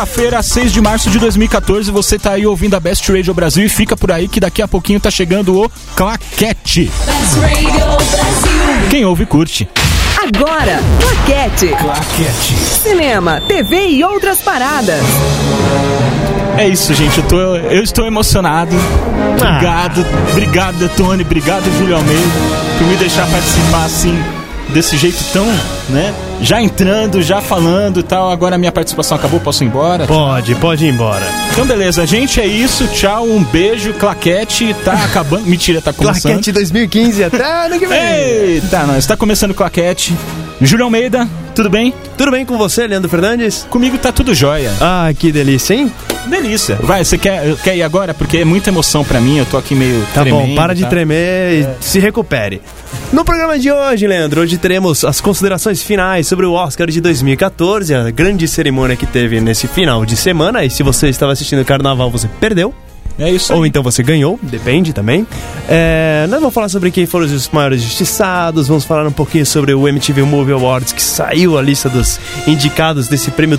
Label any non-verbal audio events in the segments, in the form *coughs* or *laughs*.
quinta-feira, 6 de março de 2014. Você tá aí ouvindo a Best Radio Brasil e fica por aí que daqui a pouquinho tá chegando o Claquete. Quem ouve, curte. Agora, Claquete. Claquete. Cinema, TV e outras paradas. É isso, gente. Eu, tô, eu estou emocionado. Obrigado, obrigado, Tony. Obrigado, Júlio Almeida, por me deixar participar assim, desse jeito tão, né? Já entrando, já falando e tal. Agora a minha participação acabou, posso ir embora? Pode, pode ir embora. Então, beleza, gente, é isso. Tchau, um beijo. Claquete tá acabando. *laughs* Mentira, tá começando. Claquete 2015 até *laughs* ano que vem. Eita, nós. Tá começando o Claquete. Júlio Almeida, tudo bem? Tudo bem com você, Leandro Fernandes? Comigo tá tudo jóia. Ah, que delícia, hein? Delícia. Vai, você quer, quer ir agora? Porque é muita emoção pra mim, eu tô aqui meio Tá tremendo, bom, para de tá? tremer e se recupere. No programa de hoje, Leandro, hoje teremos as considerações finais sobre o Oscar de 2014, a grande cerimônia que teve nesse final de semana. E se você estava assistindo o carnaval, você perdeu. É isso aí. Ou então você ganhou, depende também. É, nós vamos falar sobre quem foram os maiores justiçados, vamos falar um pouquinho sobre o MTV Movie Awards, que saiu a lista dos indicados desse prêmio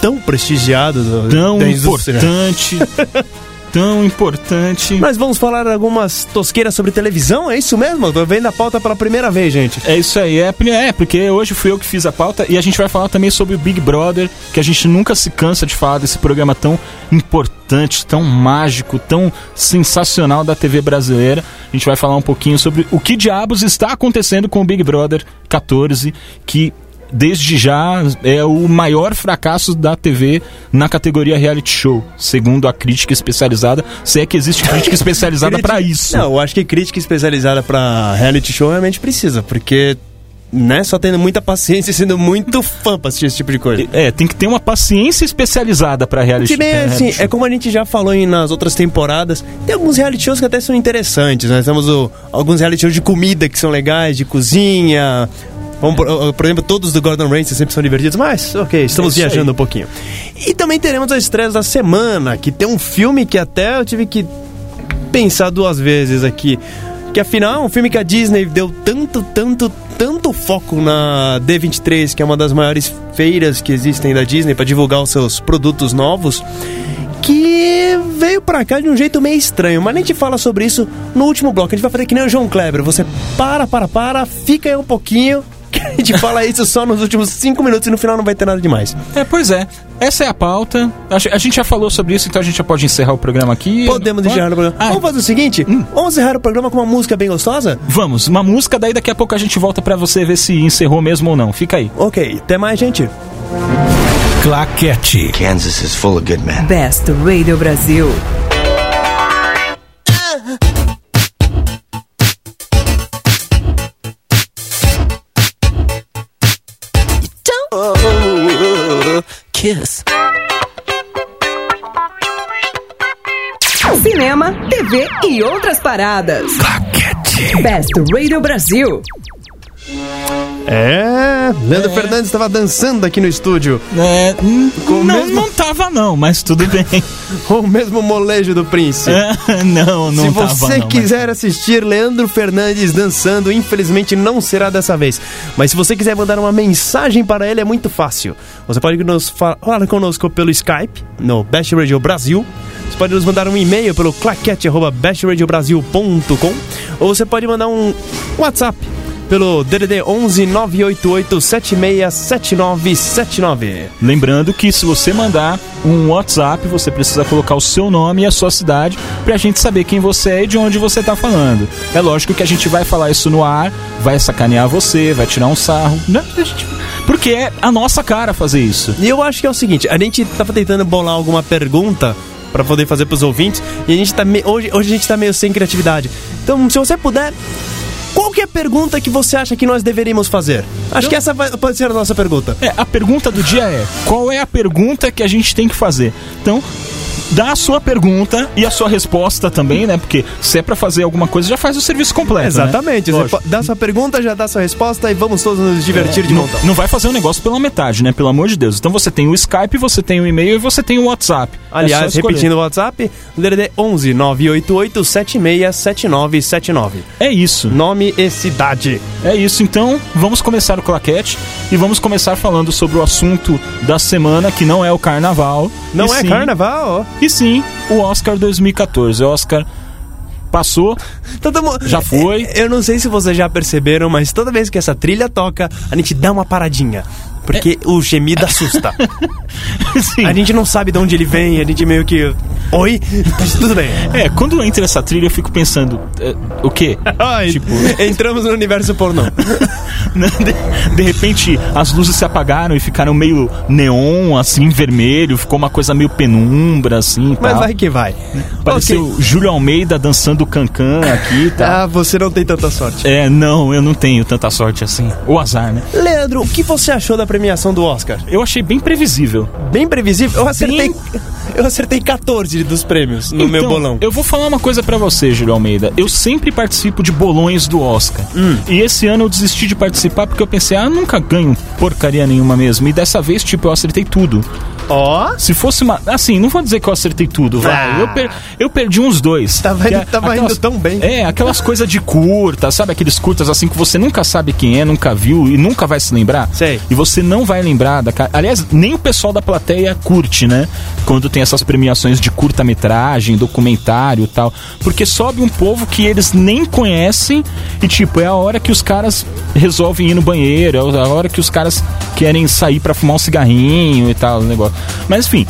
tão prestigiado do, Tão importante. *laughs* tão importante. Nós vamos falar algumas tosqueiras sobre televisão, é isso mesmo? Tô vendo a pauta pela primeira vez, gente. É isso aí, é, é, porque hoje fui eu que fiz a pauta e a gente vai falar também sobre o Big Brother, que a gente nunca se cansa de falar desse programa tão importante, tão mágico, tão sensacional da TV brasileira. A gente vai falar um pouquinho sobre o que diabos está acontecendo com o Big Brother 14, que desde já é o maior fracasso da TV na categoria reality show, segundo a crítica especializada, se é que existe crítica especializada para isso. Não, eu acho que crítica especializada pra reality show realmente precisa, porque, né, só tendo muita paciência e sendo muito fã pra assistir esse tipo de coisa. É, tem que ter uma paciência especializada para reality, bem, pra assim, é como a gente já falou em- nas outras temporadas, tem alguns reality shows que até são interessantes, nós temos o- alguns reality shows de comida que são legais, de cozinha... Vamos, por, por exemplo, todos do Gordon Ramsay sempre são divertidos, mas ok, estamos É isso aí. viajando um pouquinho. E também teremos a estreia da semana, que tem um filme que até eu tive que pensar duas vezes aqui. Que afinal é um filme que a Disney deu tanto, tanto, tanto foco na D23, que é uma das maiores feiras que existem da Disney para divulgar os seus produtos novos, que veio pra cá de um jeito meio estranho. Mas a gente fala sobre isso no último bloco. A gente vai fazer que nem o João Kleber. Você para, para, para, fica aí um pouquinho. Que a gente fala isso só nos últimos cinco minutos e no final não vai ter nada demais. É, pois é. Essa é a pauta. A, ge- a gente já falou sobre isso, então a gente já pode encerrar o programa aqui. Podemos Pode? encerrar o programa. Ah, Vamos fazer o seguinte: vamos encerrar o programa com uma música bem gostosa? Vamos, uma música, daí daqui a pouco a gente volta pra você ver se encerrou mesmo ou não. Fica aí. Ok, até mais, gente. Claquete. Kansas is full of good men. Best Radio Brasil. Kiss. Cinema, TV e outras paradas. Best Radio Brasil. É, Leandro Fernandes estava dançando aqui no estúdio. É, hum, Com não, mesmo- não tava não, mas tudo bem. *laughs* O mesmo molejo do Prince. É, não, não Se tava você mas- quiser assistir Leandro Fernandes dançando, infelizmente não será dessa vez. Mas se você quiser mandar uma mensagem para ele, é muito fácil. Você pode nos fa- falar conosco pelo Skype, no Best Radio Brasil. Você pode nos mandar um e-mail pelo claquete.bestradiobrasil.com ou você pode mandar um WhatsApp pelo DDD 11 988 767979. Lembrando que se você mandar um WhatsApp, você precisa colocar o seu nome e a sua cidade pra gente saber quem você é e de onde você tá falando. É lógico que a gente vai falar isso no ar, vai sacanear você, vai tirar um sarro. Né? Porque é a nossa cara fazer isso. E eu acho que é o seguinte, a gente tava tentando bolar alguma pergunta pra poder fazer pros ouvintes e a gente tá me- hoje, hoje a gente tá meio sem criatividade. Então, se você puder, qual que é a pergunta que você acha que nós deveríamos fazer? Acho que essa vai- pode ser a nossa pergunta. É, a pergunta do dia é: qual é a pergunta que a gente tem que fazer? Então, dá a sua pergunta e a sua resposta também, né? Porque se é pra fazer alguma coisa, já faz o serviço completo. Exatamente. Né? Você dá sua pergunta, já dá sua resposta e vamos todos nos divertir de não, montão. não vai fazer um negócio pela metade, né? Pelo amor de Deus. Então você tem o Skype, você tem o e-mail e você tem o WhatsApp. É Aliás, escolher. repetindo o WhatsApp, DDD 11 988 767979. É isso. Nome e cidade. É isso, então vamos começar o claquete e vamos começar falando sobre o assunto da semana, que não é o carnaval. Não é sim- carnaval? E sim, o Oscar 2014. O Oscar passou, Todo mundo... Já foi. Eu não sei se vocês já perceberam, mas toda vez que essa trilha toca, a gente dá uma paradinha. Porque o gemido assusta. *laughs* A gente não sabe de onde ele vem, a gente meio que. Oi? Mas *laughs* tudo bem. É, quando entra essa trilha eu fico pensando, é, o quê? *laughs* Ai, Tipo- entramos no universo pornô. de, de repente as luzes se apagaram e ficaram meio neon, assim, vermelho, ficou uma coisa meio penumbra, assim. Mas tal. vai que vai. Pareceu Ok. Júlio Almeida dançando cancan aqui e tal. Ah, você não tem tanta sorte. É, não, eu não tenho tanta sorte assim. O azar, né? Leandro, o que você achou da premiação do Oscar? Eu achei bem previsível. Bem previsível? Eu acertei. *laughs* Eu acertei 14 dos prêmios no meu Então, bolão. Eu vou falar uma coisa pra você, Júlio Almeida. Eu sempre participo de bolões do Oscar. Hum. E esse ano eu desisti de participar porque eu pensei, ah, nunca ganho porcaria nenhuma mesmo. E dessa vez, tipo, eu acertei tudo. Ó. Se fosse uma. Assim, não vou dizer que eu acertei tudo, vai. Ah. Eu, per- eu perdi uns dois. Tava é tava indo tão bem. É, aquelas coisas de curta, sabe? Aqueles curtas assim que você nunca sabe quem é, nunca viu e nunca vai se lembrar. Sei. E você não vai lembrar da cara. Aliás, nem o pessoal da plateia curte, né? Quando tem essas premiações de curta-metragem, documentário e tal. Porque sobe um povo que eles nem conhecem e, tipo, é a hora que os caras resolvem ir no banheiro, é a hora que os caras querem sair pra fumar um cigarrinho e tal, o negócio. Mas enfim,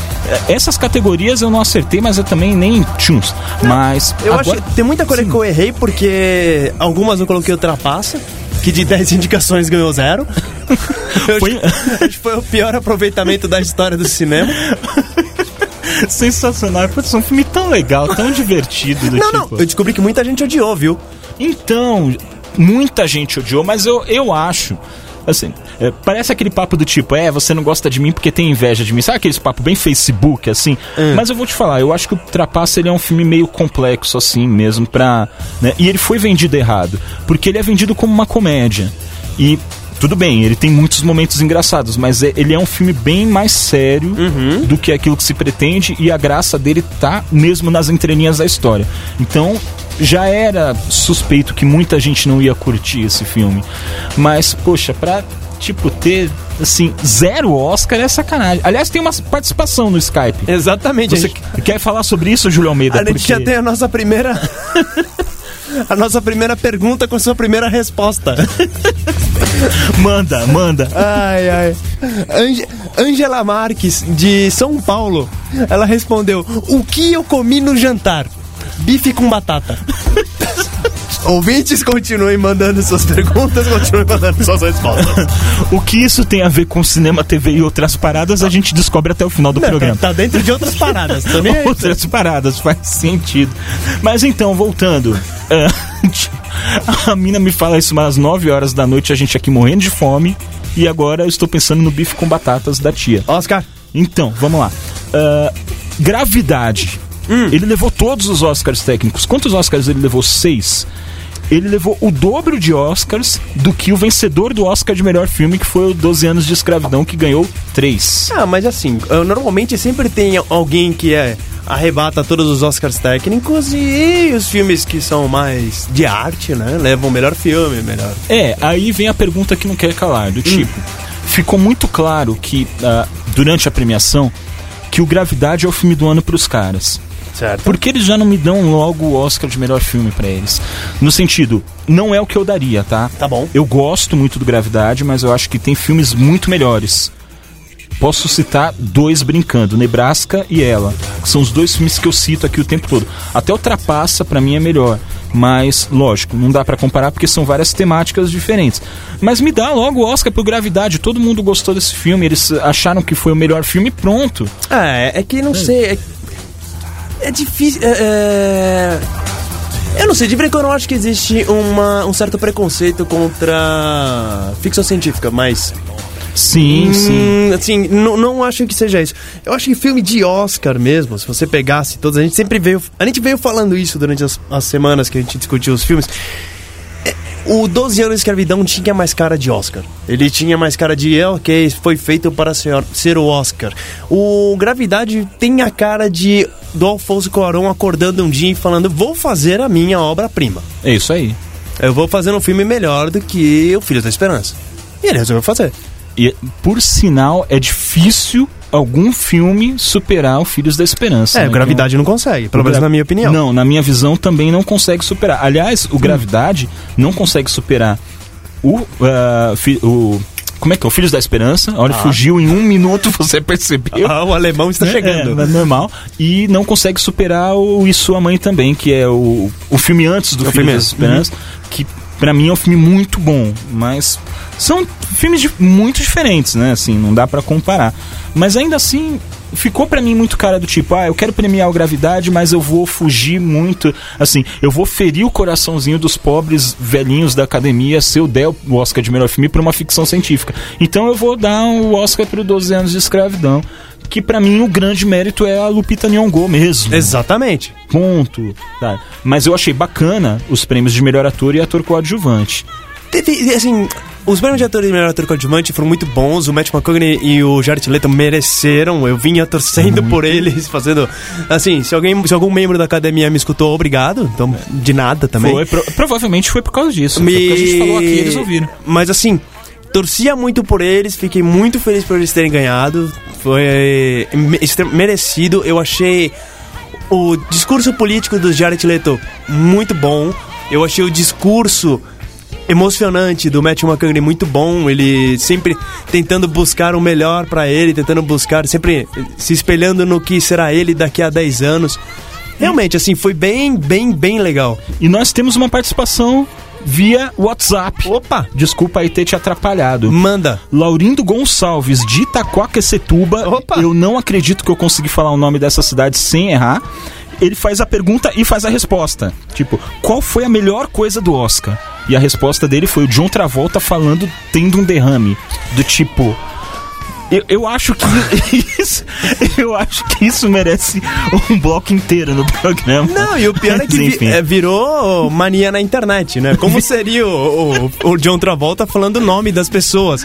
essas categorias eu não acertei, mas eu também nem tchuns. Mas. Eu agora- acho. Tem muita coisa Sim. que eu errei, porque algumas eu coloquei ultrapassa, que de 10 *laughs* indicações ganhou zero. *laughs* Foi- acho, que foi o pior aproveitamento da história do cinema. *laughs* Sensacional. Putz, é um filme tão legal, tão divertido. Do Não, tipo... não, eu descobri que muita gente odiou, viu? Então, muita gente odiou, mas eu, eu acho. Assim, é, parece aquele papo do tipo, é, você não gosta de mim porque tem inveja de mim. Sabe aquele papo bem Facebook, assim? Mas eu vou te falar, eu acho que o Trapaça ele é um filme meio complexo, assim, mesmo, pra. Né? E ele foi vendido errado. Porque ele é vendido como uma comédia. E. Tudo bem, ele tem muitos momentos engraçados, mas é- ele é um filme bem mais sério do que aquilo que se pretende e a graça dele tá mesmo nas entrelinhas da história. Então, já era suspeito que muita gente não ia curtir esse filme. Mas, poxa, pra, tipo, ter, assim, zero Oscar é sacanagem. Aliás, tem uma participação no Skype. Exatamente. Você gente, quer falar sobre isso, Júlio Almeida? a gente já tem a nossa primeira. *laughs* a nossa primeira pergunta com sua primeira resposta. *laughs* Manda, manda. Ai, ai. Ange- Angela Marques, de São Paulo, ela respondeu: O que eu comi no jantar? Bife com batata. *laughs* Ouvintes, continuem mandando suas perguntas, continuem mandando suas respostas. *laughs* O que isso tem a ver com cinema, TV e outras paradas, a gente descobre até o final do programa. Tá dentro de outras paradas, aí. Outras paradas, faz sentido. Mas então, voltando. ah, *laughs* a mina me fala isso umas 9 horas da noite, a gente aqui morrendo de fome. E agora eu estou pensando no bife com batatas da tia. Oscar, Então, vamos lá. Ah, gravidade. Ele levou todos os Oscars técnicos. Quantos Oscars ele levou? Seis. Ele levou o dobro de Oscars do que o vencedor do Oscar de melhor filme, que foi o 12 anos de escravidão, que ganhou três. Ah, mas assim, normalmente sempre tem alguém que é arrebata todos os Oscars técnicos e os filmes que são mais de arte, né? Levam o melhor filme, melhor. É, aí vem a pergunta que não quer calar, do tipo, ficou muito claro que ah, durante a premiação que o Gravidade é o filme do ano pros caras. Certo. Por que eles já não me dão logo o Oscar de melhor filme pra eles? No sentido, não é o que eu daria, tá? Tá bom. Eu gosto muito do Gravidade, mas eu acho que tem filmes muito melhores. Posso citar dois brincando, Nebraska e Ela. Que são os dois filmes que eu cito aqui o tempo todo. Até o Trapaça, pra mim, é melhor. Mas, lógico, não dá pra comparar porque são várias temáticas diferentes. Mas me dá logo o Oscar pro Gravidade. Todo mundo gostou desse filme, eles acharam que foi o melhor filme e pronto. É, é que não sei. É, é difícil. É, é... Eu não sei, de brinco eu não acho que existe uma, um certo preconceito contra ficção científica, mas Sim, sim. Hum, assim, não, não acho que seja isso. Eu acho que filme de Oscar mesmo, se você pegasse todos, a gente sempre veio. A gente veio falando isso durante as, as semanas que a gente discutiu os filmes. O 12 anos de escravidão tinha mais cara de Oscar. Ele tinha mais cara de, é, ok, foi feito para ser, ser o Oscar. O Gravidade tem a cara de do Alfonso Cuarón acordando um dia e falando: vou fazer a minha obra-prima. É isso aí. Eu vou fazer um filme melhor do que O Filho da Esperança. E ele resolveu fazer. E, por sinal, é difícil algum filme superar o Filhos da Esperança. É, né? Gravidade não consegue, pelo menos Gra- na minha opinião. Não, na minha visão também não consegue superar. Aliás, o Gravidade não consegue superar o, ah, fi- o como é que é? O Filhos da Esperança. Olha, fugiu em um minuto, *laughs* você percebeu. Ah, o alemão está chegando. É, é normal. E não consegue superar o E Sua Mãe também, que é o, o filme antes do É Filhos filme da. Esperança, que pra mim é um filme muito bom, mas são filmes muito diferentes, né? Assim, não dá pra comparar. Mas ainda assim, ficou pra mim muito cara do tipo, ah, eu quero premiar o Gravidade, mas eu vou fugir muito, assim, eu vou ferir o coraçãozinho dos pobres velhinhos da academia se eu der o Oscar de melhor filme pra uma ficção científica. Então eu vou dar o Oscar pro 12 anos de escravidão. Que pra mim o grande mérito é a Lupita Nyong'o mesmo Exatamente. ponto. tá? Mas eu achei bacana os prêmios de melhor ator e ator coadjuvante. Teve, assim, os prêmios de ator e melhor ator coadjuvante foram muito bons. O Matt McConaughey e o Jared Leto mereceram. Eu vinha torcendo por eles, *laughs* fazendo... Assim, se, alguém, se algum membro da academia me escutou, obrigado. Então, de nada também. Foi, pro- provavelmente foi por causa disso. Foi porque a gente falou aqui eles ouviram. Mas assim, torcia muito por eles, fiquei muito feliz por eles terem ganhado. Foi extrem- merecido. Eu achei o discurso político do Jared Leto muito bom. Eu achei o discurso emocionante do Matthew McConaughey muito bom. Ele sempre tentando buscar o melhor pra ele, tentando buscar, sempre se espelhando no que será ele daqui a 10 anos. Realmente, assim, foi bem, bem, bem legal. E nós temos uma participação via WhatsApp. Opa! Desculpa aí ter te atrapalhado. Manda. Laurindo Gonçalves, de Itaquaquecetuba. Opa! Eu não acredito que eu consegui falar o nome dessa cidade sem errar. Ele faz a pergunta e faz a resposta. Tipo, qual foi a melhor coisa do Oscar? E a resposta dele foi o John Travolta falando tendo um derrame. Do tipo. Eu, eu acho que *laughs* isso. Eu acho que isso merece um bloco inteiro no programa. Não, e o pior é que vi- é, virou mania na internet, né? Como seria o, o, o John Travolta falando o nome das pessoas?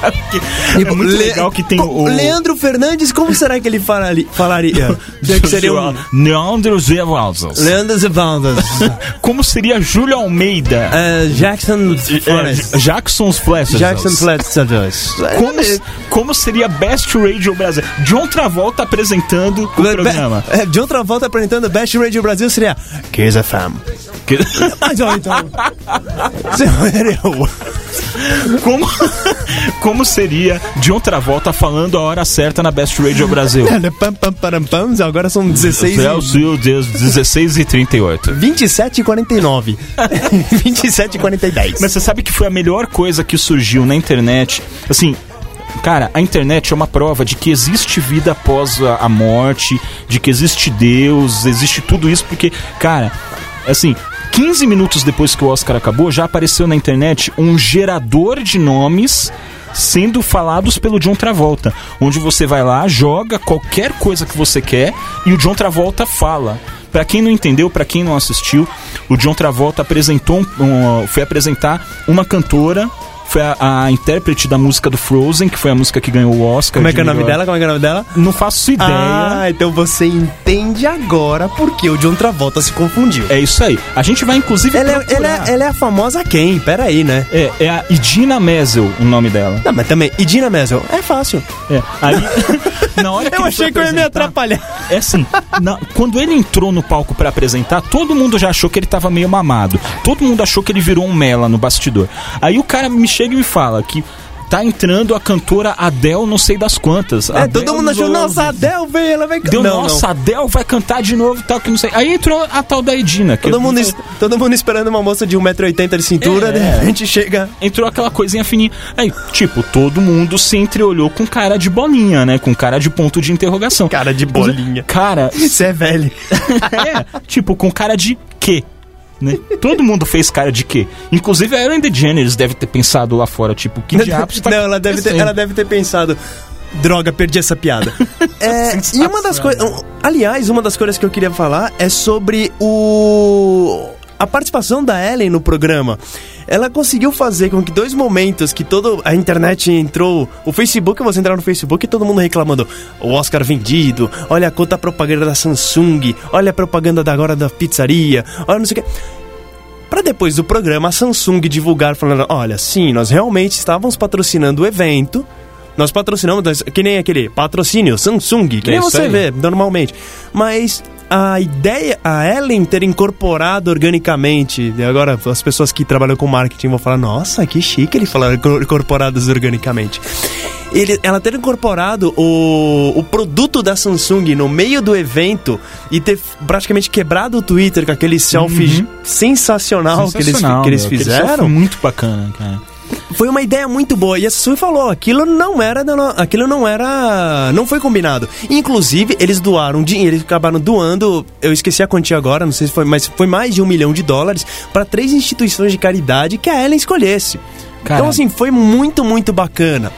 Sabe que é muito Le- legal que tem o. Leandro Fernandes, como será que ele falari- falaria? *laughs* Será que seria um... Leandro Zevaldas. Leandro Zevaldas. *laughs* Como seria Júlio Almeida? É, Jackson É, Flores. Jackson's Flashes. Jackson Flores. Como, como seria Best Radio Brasil? John Travolta apresentando o programa. É, John Travolta apresentando Best Radio Brasil seria Kiss FM. Que- Mas então. O- como, como seria John Travolta falando a hora certa na Best Radio Brasil? Param, pam. Agora são 16 e... Celsius 16 e 38. 27 e 49. 27 e 40 e 10. *laughs* Mas você sabe que foi a melhor coisa que surgiu na internet? Assim, cara, a internet é uma prova de que existe vida após a, a morte, de que existe Deus, existe tudo isso, porque, cara, assim. 15 minutos depois que o Oscar acabou, já apareceu na internet um gerador de nomes sendo falados pelo John Travolta, onde você vai lá, joga qualquer coisa que você quer e o John Travolta fala. Pra quem não entendeu, pra quem não assistiu, o John Travolta apresentou, um- foi apresentar uma cantora, foi a, a intérprete da música do Frozen, que foi a música que ganhou o Oscar. Como é que é o nome dela? Como é que é o nome dela? Não faço ideia. Ah, então você entende agora porque o John Travolta se confundiu. É isso aí. A gente vai inclusive Ela é, ela, é, ela é a famosa quem? Pera aí, né? É, é a Idina Menzel o nome dela. Não, mas também, Idina Menzel, é fácil. É. Aí, *laughs* na hora que Eu achei que eu ia me atrapalhar. É assim, na- quando ele entrou no palco pra apresentar, todo mundo já achou que ele tava meio mamado. Todo mundo achou que ele virou um mela no bastidor. Aí o cara me chega e me fala que tá entrando a cantora Adele não sei das quantas. É, Adele todo mundo achou, nossa, Adele veio, ela vai Deu, não, nossa, não. Adele vai cantar de novo tal, que não sei. Aí entrou a tal da Edina. Que Todo mundo, todo mundo esperando uma moça de 1,80m de cintura, É. de repente chega. entrou aquela coisinha fininha. Aí, tipo, todo mundo se entreolhou com cara de bolinha, né? Com cara de ponto de interrogação. Cara de bolinha. Cara, *laughs* Você é velho. *laughs* é, tipo, com cara de quê? Né? Todo mundo fez cara de quê? Inclusive a Ellen DeGeneres deve ter pensado lá fora, tipo, que *laughs* diabos tá Não, ela deve, ter, ela deve ter pensado. Droga, perdi essa piada. *laughs* É, e uma das coisas. Aliás, uma das coisas que eu queria falar é sobre o. A participação da Ellen no programa. Ela conseguiu fazer com que dois momentos que toda a internet entrou. O Facebook, você entrar no Facebook e todo mundo reclamando. O Oscar vendido, olha a conta propaganda da Samsung, olha a propaganda da agora da pizzaria, olha não sei o que. Pra depois do programa, a Samsung divulgar falando: olha, sim, nós realmente estávamos patrocinando o evento. Nós patrocinamos, que nem aquele patrocínio Samsung, que É nem você aí. vê normalmente. Mas a ideia, a Ellen ter incorporado organicamente, e agora as pessoas que trabalham com marketing vão falar: nossa, que chique ele falar incor- incorporadas organicamente. Ele, ela ter incorporado o, o produto da Samsung no meio do evento e ter praticamente quebrado o Twitter com aquele selfie sensacional, que eles, Uhum. Sensacional, que eles meu. Aquele fizeram. Foi muito bacana, cara. Foi uma ideia muito boa. E a Samsung falou, aquilo não era, aquilo não era, não foi combinado. Inclusive, eles doaram dinheiro, eles acabaram doando, eu esqueci a quantia agora, não sei se foi, mas foi mais de um milhão de dólares para três instituições de caridade que a Ellen escolhesse. Cara. Então, assim, foi muito, muito bacana.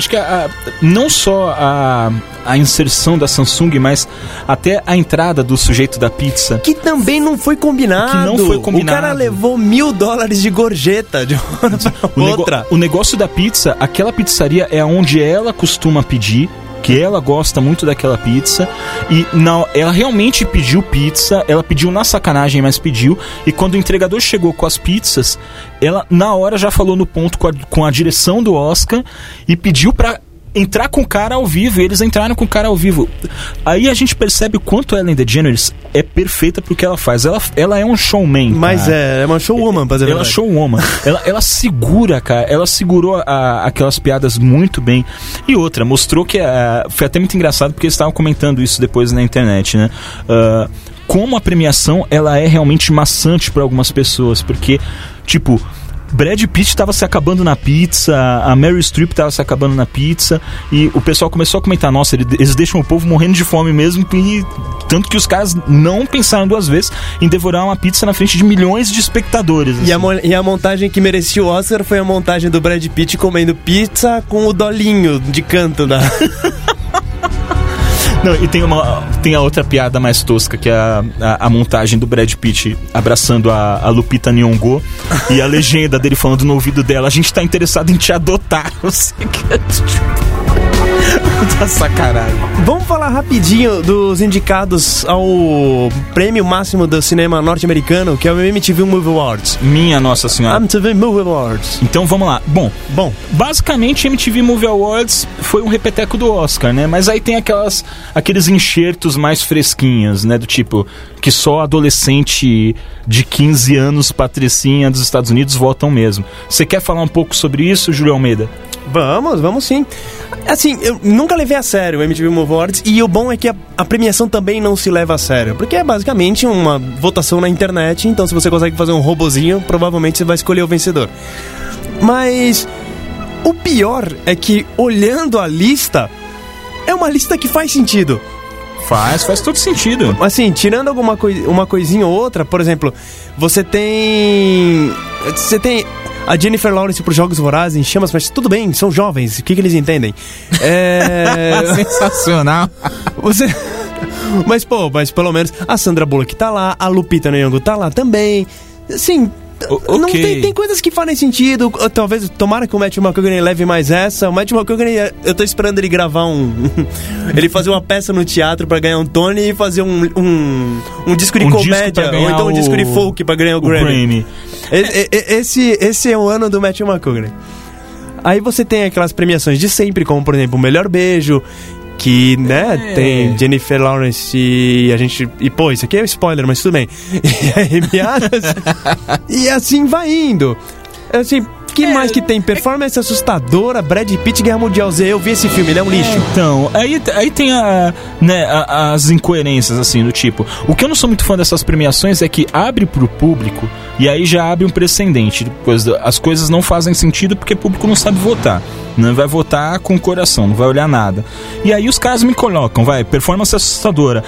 Acho que a- a- não só a, a inserção da Samsung, mas até a entrada do sujeito da pizza. Que também não foi combinado. Que não foi combinado. O cara levou mil dólares de gorjeta de uma *laughs* O, nego- outra. o negócio da pizza, aquela pizzaria é onde ela costuma pedir, que ela gosta muito daquela pizza. E não, ela realmente pediu pizza, ela pediu na sacanagem, mas pediu. E quando o entregador chegou com as pizzas, ela na hora já falou no ponto com a, com a direção do Oscar e pediu pra entrar com o cara ao vivo. E eles entraram com o cara ao vivo. Aí a gente percebe o quanto Ellen DeGeneres é perfeita pro que ela faz. Ela, ela é um showman. Mas cara. é, é uma showwoman, pra dizer a Ela verdade. showwoman. *laughs* ela, ela segura, cara. Ela segurou a- aquelas piadas muito bem. E outra, mostrou que. ah, foi até muito engraçado porque eles estavam comentando isso depois na internet, né? Ah, como a premiação ela é realmente maçante para algumas pessoas. Porque, tipo. Brad Pitt estava se acabando na pizza, a Meryl Streep estava se acabando na pizza, e o pessoal começou a comentar: nossa, ele- eles deixam o povo morrendo de fome mesmo, e tanto que os caras não pensaram duas vezes em devorar uma pizza na frente de milhões de espectadores. E a, assim. e a montagem que merecia o Oscar foi a montagem do Brad Pitt comendo pizza com o dolinho de canto da. *laughs* Não, e tem, uma, tem a outra piada mais tosca, que é a, a, a montagem do Brad Pitt abraçando a, a Lupita Nyong'o e a legenda dele falando no ouvido dela, a gente tá interessado em te adotar. *laughs* Eu sei que é tipo... Sacanagem. Vamos falar rapidinho dos indicados ao prêmio máximo do cinema norte-americano, que é o MTV Movie Awards. Minha Nossa Senhora. MTV Movie Awards. Então vamos lá. Bom, Bom, Basicamente, MTV Movie Awards foi um repeteco do Oscar, né? Mas aí tem aquelas, aqueles enxertos mais fresquinhos, né? Do tipo, que só adolescente de 15 anos, patricinha dos Estados Unidos, votam mesmo. Você quer falar um pouco sobre isso, Júlio Almeida? Vamos, vamos sim. Assim, eu nunca levei a sério o MTV Movie Awards e o bom é que a, a premiação também não se leva a sério, porque é basicamente uma votação na internet, então se você consegue fazer um robozinho, provavelmente você vai escolher o vencedor. Mas o pior é que olhando a lista, é uma lista que faz sentido. Faz, faz todo sentido. Assim, tirando alguma coi uma coisinha ou outra, por exemplo, você tem. Você tem a Jennifer Lawrence por Jogos Vorazes em chamas, mas tudo bem, são jovens, o que, que eles entendem? É. *laughs* Sensacional. você. Mas, pô, mas pelo menos a Sandra Bullock tá lá, a Lupita Nyong'o tá lá também. Assim. O- Não tem, tem coisas que fazem sentido. Talvez, tomara que o Matthew McConaughey leve mais essa. O Matthew McConaughey, eu tô esperando ele gravar um. *laughs* ele fazer uma peça no teatro pra ganhar um Tony e fazer um, um, um disco de Um disco comédia. pra ou então um o- disco de folk pra ganhar o, O Grammy. Grammy. Esse, esse é o ano do Matthew McConaughey. Aí você tem aquelas premiações de sempre, como por exemplo o Melhor Beijo, que, né, É. tem Jennifer Lawrence e a gente. E pô, isso aqui é spoiler, mas tudo bem. *laughs* E a Amy Adams. *laughs* e assim vai indo. Assim, que mais que tem? Performance assustadora, Brad Pitt Guerra Mundial Z. Eu vi esse filme, ele é um lixo. Então, aí, aí tem a, né, a- as incoerências, assim, do tipo. O que eu não sou muito fã dessas premiações é que abre pro público e aí já abre um precedente. Depois, as coisas não fazem sentido porque o público não sabe votar. Não vai votar com o coração, não vai olhar nada. E aí os caras me colocam, vai, performance assustadora.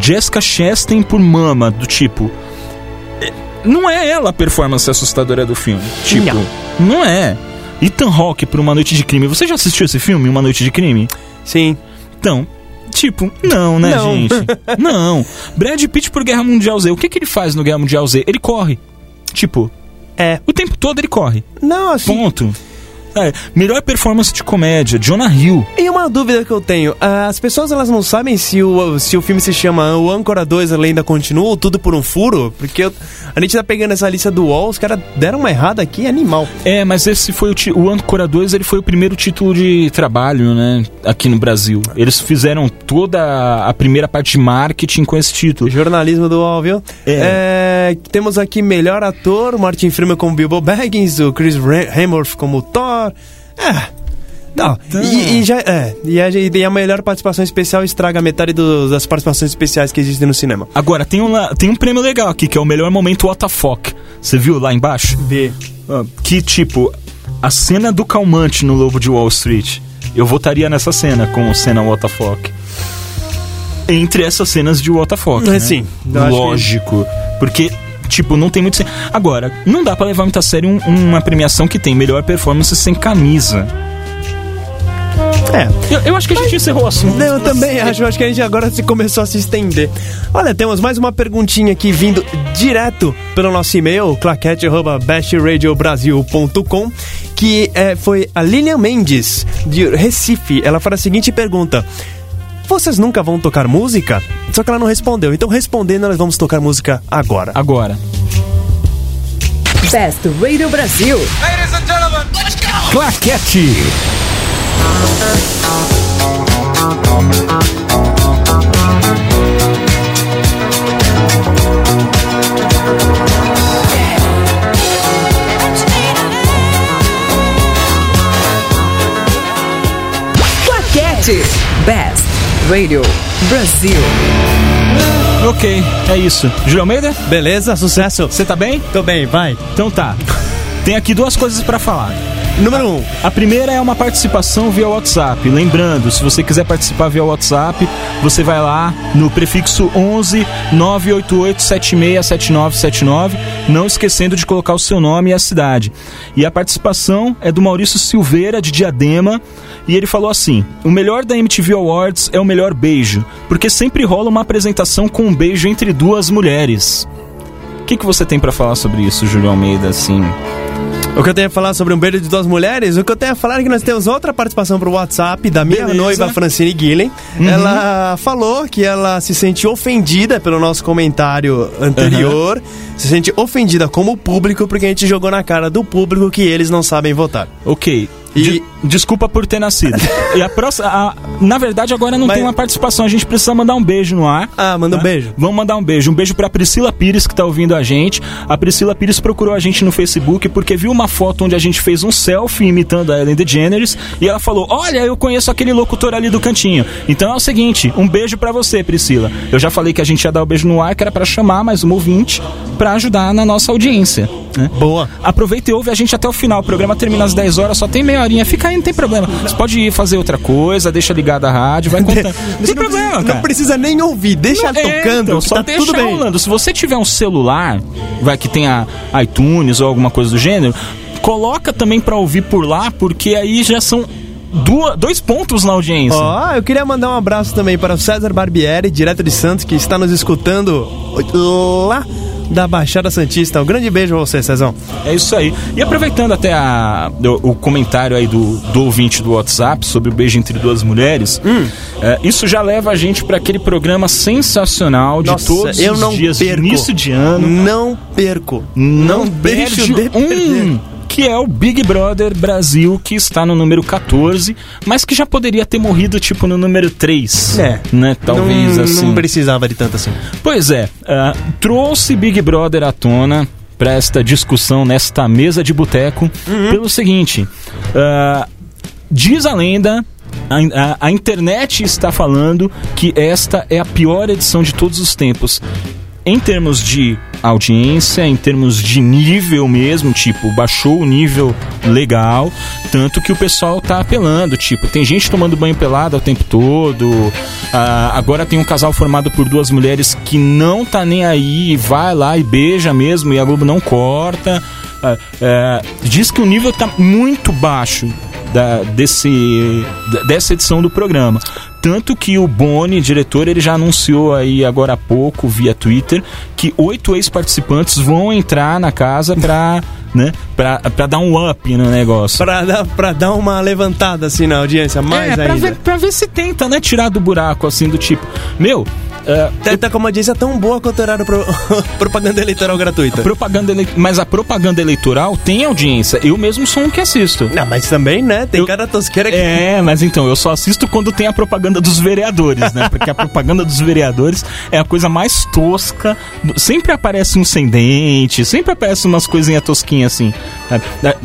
Jessica Chastain por mama, do tipo. não é ela a performance assustadora do filme. Tipo, não, é. Ethan Hawke por Uma Noite de Crime. Você já assistiu esse filme, Uma Noite de Crime? Sim. Então, tipo, não, né, Não. gente? *laughs* não. Brad Pitt por Guerra Mundial Z. O que, que ele faz no Guerra Mundial Z? Ele corre. Tipo, É. o tempo todo ele corre. Não, assim. Ponto. É, melhor performance de comédia, Jonah Hill. E uma dúvida que eu tenho, ah, as pessoas elas não sabem se o, se o filme se chama O Âncora 2 A Lenda Continua ou Tudo por um Furo? Porque eu- a gente tá pegando essa lista do UOL, os caras deram uma errada aqui, animal. É, mas esse foi o, o Ancora 2, ele foi o primeiro título de trabalho, né, aqui no Brasil. Eles fizeram toda a primeira parte de marketing com esse título. Jornalismo do UOL, viu? É. É, temos aqui melhor ator, Martin Freeman como Bilbo Baggins, o Chris Hemsworth como Thor. É. Não, Então. e, e já, é, e a, e a melhor participação especial estraga metade dos- das participações especiais que existem no cinema. Agora, tem um, tem um prêmio legal aqui, que é o melhor momento WTF. Você viu lá embaixo? Vê. Ah, Que, tipo, a cena do calmante no Lobo de Wall Street. Eu votaria nessa cena com cena WTF. Entre essas cenas de WTF. É, né? sim. Acho que- Lógico. Porque, tipo, não tem muito... Agora, não dá pra levar muito a sério um- uma premiação que tem melhor performance sem camisa. É. Eu, eu acho que a gente encerrou o assunto. Eu também acho, eu acho que a gente agora se começou a se estender. Olha, temos mais uma perguntinha aqui vindo direto pelo nosso e-mail, claquete.bestradiobrasil.com, que é, foi a Lilian Mendes, de Recife. Ela faz a seguinte pergunta. Vocês nunca vão tocar música? Só que ela não respondeu. Então, respondendo, nós vamos tocar música agora. Agora. Best Radio Brasil. Claquete. Claquete. Radio Brasil. Ok, é isso. Júlio Almeida, Beleza? Sucesso? você tá bem? Tô bem, vai. Então tá. Tem aqui duas coisas pra falar. Número 1. Um. A primeira é uma participação via WhatsApp. Lembrando, se você quiser participar via WhatsApp, você vai lá no prefixo 11 988 767979, não esquecendo de colocar o seu nome e a cidade. E a participação é do Maurício Silveira, de Diadema, e ele falou assim: O melhor da MTV Awards é o melhor beijo, porque sempre rola uma apresentação com um beijo entre duas mulheres. O que, que você tem pra falar sobre isso, Júlio Almeida, assim? O que eu tenho a falar sobre um beijo de duas mulheres, o que eu tenho a falar é que nós temos outra participação pro WhatsApp da minha Beleza. noiva Francine Guilhem. Ela falou que ela se sente ofendida pelo nosso comentário anterior, se sente ofendida como público porque a gente jogou na cara do público que eles não sabem votar. Ok. E- De- desculpa por ter nascido. e a próxima. a- na verdade, agora não Mas- tem uma participação. A gente precisa mandar um beijo no ar. Ah, manda um tá? beijo. Vamos mandar um beijo. Um beijo pra Priscila Pires, que tá ouvindo a gente. A Priscila Pires procurou a gente no Facebook porque viu uma foto onde a gente fez um selfie imitando a Ellen DeGeneres. E ela falou: Olha, eu conheço aquele locutor ali do cantinho. Então é o seguinte: um beijo pra você, Priscila. Eu já falei que a gente ia dar o beijo no ar, que era pra chamar mais um ouvinte pra ajudar na nossa audiência. Né? Boa. Aproveita e ouve a gente até o final. O programa termina às 10 horas, só tem meia horinha. Fica aí, não tem problema. Você pode ir fazer outra coisa, deixa ligada a rádio, vai *laughs* contando. Não tem problema, precisa, cara. não precisa nem ouvir, deixa Não, é, tocando, então, que só tá deixa tudo bem. rolando. Se você tiver um celular, vai que tenha iTunes ou alguma coisa do gênero, coloca também pra ouvir por lá, porque aí já são duas, dois pontos na audiência. Ó, eu queria mandar um abraço também para o César Barbieri, direto de Santos, que está nos escutando lá da Baixada Santista. Um grande beijo a você, Cezão. É isso aí. E aproveitando até a- o, o comentário aí do, do ouvinte do WhatsApp sobre o beijo entre duas mulheres, Hum. é, isso já leva a gente para aquele programa sensacional de Nossa, todos eu os não dias perco. início de ano. Não perco. Não, deixo perde de perder. Que é o Big Brother Brasil, que está no número 14, mas que já poderia ter morrido tipo no número 3. É. Né? Talvez não, assim. Não precisava de tanto assim. Pois é, ah, trouxe Big Brother à tona para esta discussão nesta mesa de boteco pelo seguinte: ah, diz a lenda. A, a- a internet está falando que esta é a pior edição de todos os tempos. Em termos de audiência, em termos de nível mesmo, tipo, baixou o nível legal, tanto que o pessoal tá apelando, tipo, tem gente tomando banho pelado o tempo todo, ah, agora tem um casal formado por duas mulheres que não tá nem aí, vai lá e beija mesmo, e a Globo não corta, ah, é, diz que o nível tá muito baixo da, desse, dessa edição do programa. Tanto que o Boni, diretor, ele já anunciou aí agora há pouco, via Twitter, que oito ex-participantes vão entrar na casa pra, *laughs* né, pra, pra dar um up no negócio. Pra dar, pra dar uma levantada assim na audiência, mais é, pra ainda. ver, pra ver se tenta, né, tirar do buraco, assim, do tipo, meu, Tenta com uma audiência tão boa quanto horário pro... *laughs* propaganda eleitoral gratuita. propaganda ele- mas a propaganda eleitoral tem audiência. Eu mesmo sou um que assisto. Não, mas também, né? Tem Eu- cara tosqueira que. É, mas então, eu só assisto quando tem a propaganda dos vereadores, né? Porque a propaganda dos vereadores é a coisa mais tosca. Sempre aparece um sem dente, sempre aparece umas coisinhas tosquinhas assim.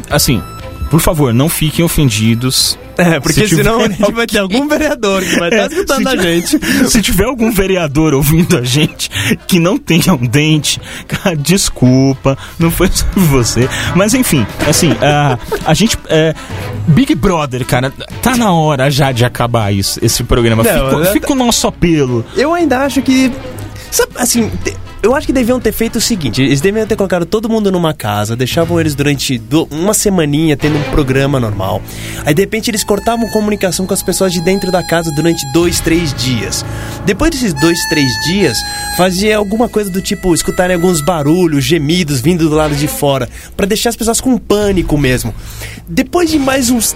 Assim, por favor, não fiquem ofendidos. É, porque Se tiver senão a gente vai ter algum vereador que vai estar É, escutando se a tiver- gente. Se tiver algum vereador ouvindo a gente que não tenha um dente, cara, desculpa, não foi sobre você. Mas enfim, assim, a, a gente. é, Big Brother, cara, tá na hora já de acabar isso, esse programa. Não, fica, eu- fica o nosso apelo. Eu ainda acho que. Sabe, assim, te- eu acho que deviam ter feito o seguinte: eles deviam ter colocado todo mundo numa casa, deixavam eles durante do- uma semaninha tendo um programa normal. Aí de repente eles cortavam comunicação com as pessoas de dentro da casa durante dois, três dias. Depois desses dois, três dias, fazia alguma coisa do tipo escutarem alguns barulhos, gemidos vindo do lado de fora, pra deixar as pessoas com pânico mesmo. Depois de mais uns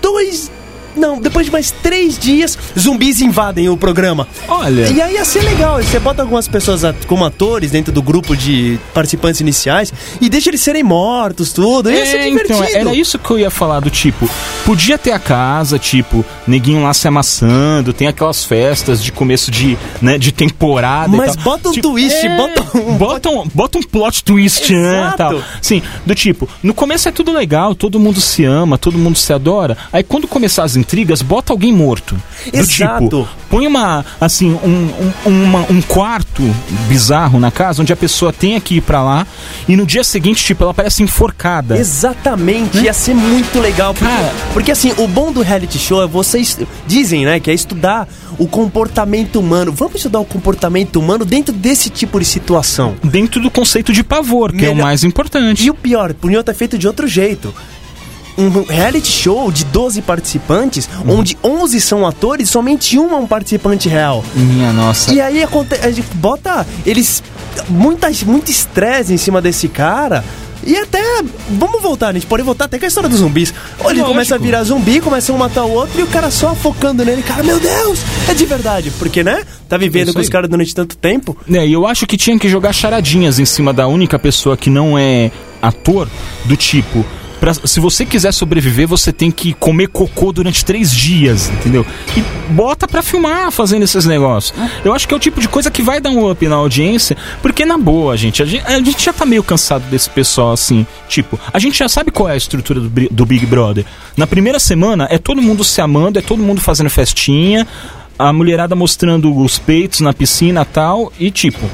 dois. Não, depois de mais três dias, zumbis invadem o programa. Olha. E aí ia ser legal. Você bota algumas pessoas como atores dentro do grupo de participantes iniciais e deixa eles serem mortos, tudo. Ia ser É, divertido. então, era isso que eu ia falar do tipo, podia ter a casa, tipo, neguinho lá se amassando, tem aquelas festas de começo de, né, de temporada Mas bota um Tipo, twist, bota um- bota um, bota um plot twist, né, tal. Sim, do tipo, no começo é tudo legal, todo mundo se ama, todo mundo se adora, aí quando começar as intrigas, bota alguém morto. Do Exato. tipo, põe uma, assim, um, um, uma- um quarto bizarro na casa, onde a pessoa tem que ir pra lá, e no dia seguinte, tipo, ela parece enforcada. Exatamente, ia ser muito legal. Porque, Cara. porque assim, o bom do reality show é vocês dizem, né, que é estudar o comportamento humano. Vamos estudar o comportamento humano dentro desse tipo de situação. dentro do conceito de pavor, que é o Melhor- mais importante. E o pior, podiam ter feito de outro jeito. Um reality show de 12 participantes, Uhum. onde 11 são atores, somente um é um participante real. Minha nossa. E aí acontece, a gente bota eles muita, muito estresse em cima desse cara. E até, vamos voltar, a gente pode voltar até com a história dos zumbis. Ou ele Lógico. começa a virar zumbi, começa um a matar o outro e o cara só focando nele. Cara, meu Deus, é de verdade. Porque, né? Tá vivendo com os caras durante tanto tempo. É, e eu acho que tinha que jogar charadinhas em cima da única pessoa que não é ator, do tipo. Pra- se você quiser sobreviver, você tem que comer cocô durante três dias, entendeu? E bota pra filmar fazendo esses negócios. Eu acho que é o tipo de coisa que vai dar um up na audiência, porque na boa, gente, a gente, a gente já tá meio cansado desse pessoal assim. Tipo, a gente já sabe qual é a estrutura do, do Big Brother. Na primeira semana é todo mundo se amando, é todo mundo fazendo festinha, a mulherada mostrando os peitos na piscina e tal, e tipo.